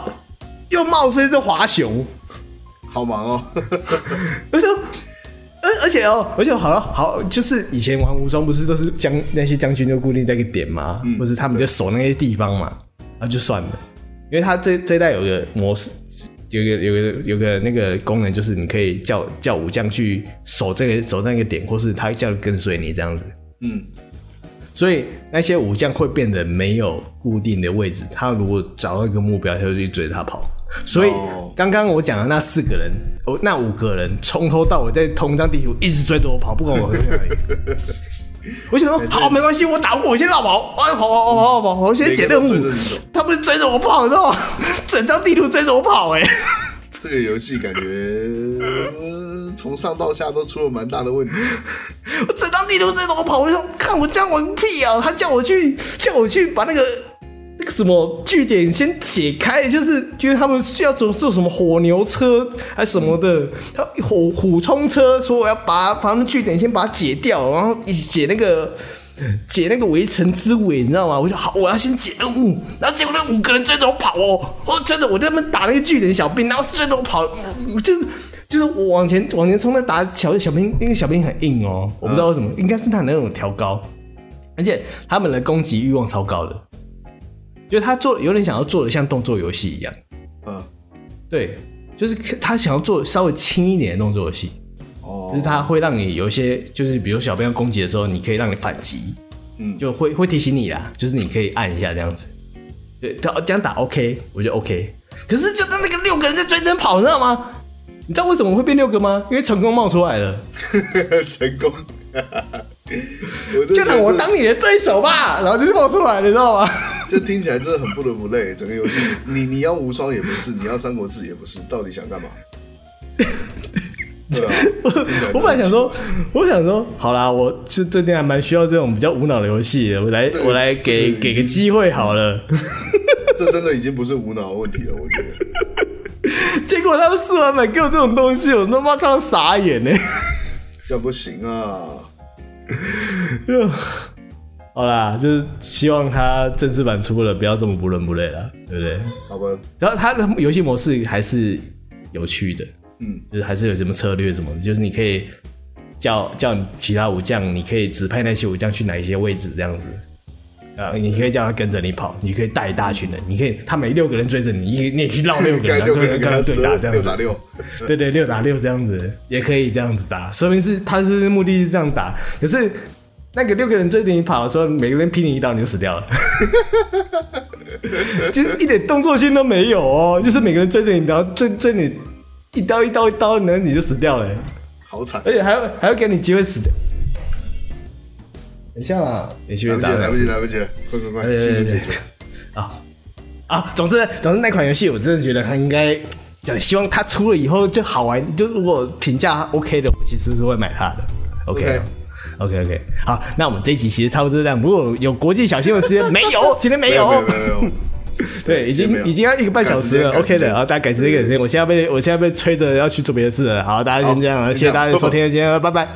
[SPEAKER 3] 又冒出一只华雄，
[SPEAKER 1] 好忙哦。
[SPEAKER 3] 而且，而而且哦，而且好了好，就是以前玩无双不是都是将那些将军就固定在一个点嘛，嗯、或是他们就守那些地方嘛，那就算了，因为他这这一代有个模式。有个有个有个那个功能，就是你可以叫叫武将去守这个守那个点，或是他叫跟随你这样子。嗯，所以那些武将会变得没有固定的位置。他如果找到一个目标，他就去追着他跑。所以刚刚我讲的那四个人，哦，那五个人从头到尾在同一张地图一直追着我跑，不管我去哪里。我想说，好，没关系，我打不过，我先绕 跑，我要跑跑跑跑跑，我先捡任务。他不是追着我跑，你知道吗？整张地图追着我跑，哎，
[SPEAKER 1] 这个游戏感觉从、呃、上到下都出了蛮大的问题。
[SPEAKER 3] 我整张地图追着我跑？我说看我这样玩屁啊！他叫我去，叫我去把那个什么据点先解开，就是就是他们需要做做什么火牛车还是什么的，他火虎冲车，说我要把把他们据点先把它解掉，然后一起解那个。解那个围城之围，你知道吗？我就好，我要先解任务，然后结果那五个人追着我跑哦，我追着我在那边打那个据点小兵，然后追着我跑，我就是就是我往前往前冲，那打小小兵，那个小兵很硬哦，我不知道为什么，应该是他那种调高，而且他们的攻击欲望超高的，就是他做有点想要做的像动作游戏一样，嗯，对，就是他想要做稍微轻一点的动作游戏。哦就是他会让你有一些，就是比如小兵要攻击的时候，你可以让你反击，嗯，就会会提醒你啦，就是你可以按一下这样子，对，他这样打 OK，我觉得 OK。可是就在那个六个人在追着跑，你知道吗？你知道为什么会变六个吗？因为成功冒出来了，
[SPEAKER 1] 成功，
[SPEAKER 3] 就让我当你的对手吧，然后就是冒出来了，你知道吗？
[SPEAKER 1] 这听起来真的很不伦不类，整个游戏你你要无双也不是，你要三国志也不是，到底想干嘛？对啊，
[SPEAKER 3] 我我本来想说，我想说，好啦，我是最近还蛮需要这种比较无脑的游戏的，我来、这个、我来给、这个、给个机会好了。
[SPEAKER 1] 这真的已经不是无脑的问题了，我觉得。
[SPEAKER 3] 结果他们试完买给我这种东西，我他妈看到傻眼呢。
[SPEAKER 1] 这样不行啊！
[SPEAKER 3] 好啦，就是希望他正式版出了，不要这么不伦不类了，对不对？
[SPEAKER 1] 好吧。
[SPEAKER 3] 然后他的游戏模式还是有趣的。
[SPEAKER 1] 嗯，
[SPEAKER 3] 就是还是有什么策略什么的，就是你可以叫叫你其他武将，你可以指派那些武将去哪一些位置这样子，啊，你可以叫他跟着你跑，你可以带一大群人，你可以他每六个人追着你，你你也去绕六个人，然后跟他对打这样子，
[SPEAKER 1] 六打六，
[SPEAKER 3] 对对，六打六这样子也可以这样子打，说明是他是目的是这样打，可是那个六个人追着你跑的时候，每个人劈你一刀你就死掉了，就是一点动作性都没有哦，就是每个人追着你，然后追追你。一刀一刀一刀，然后你就死掉了，
[SPEAKER 1] 好惨！
[SPEAKER 3] 而且还要还要给你机会死掉。等一下啊，你去边打？
[SPEAKER 1] 来不及，来不及，快快快！谢谢姐姐。
[SPEAKER 3] 啊啊！总之，总之那款游戏我真的觉得它应该，希望它出了以后就好玩。就如果评价 OK 的，我其实是会买它的。OK OK OK。好，那我们这一集其实差不多是这样。如果有国际小新闻时间，没有，今天没有。
[SPEAKER 1] 没有。
[SPEAKER 3] 对，已经已经要一个半小时了，OK 的，好，大家改时间改时间，我现在被我现在被催着要去做别的事了，好，大家先这样了，谢谢大家的收听，今天拜拜。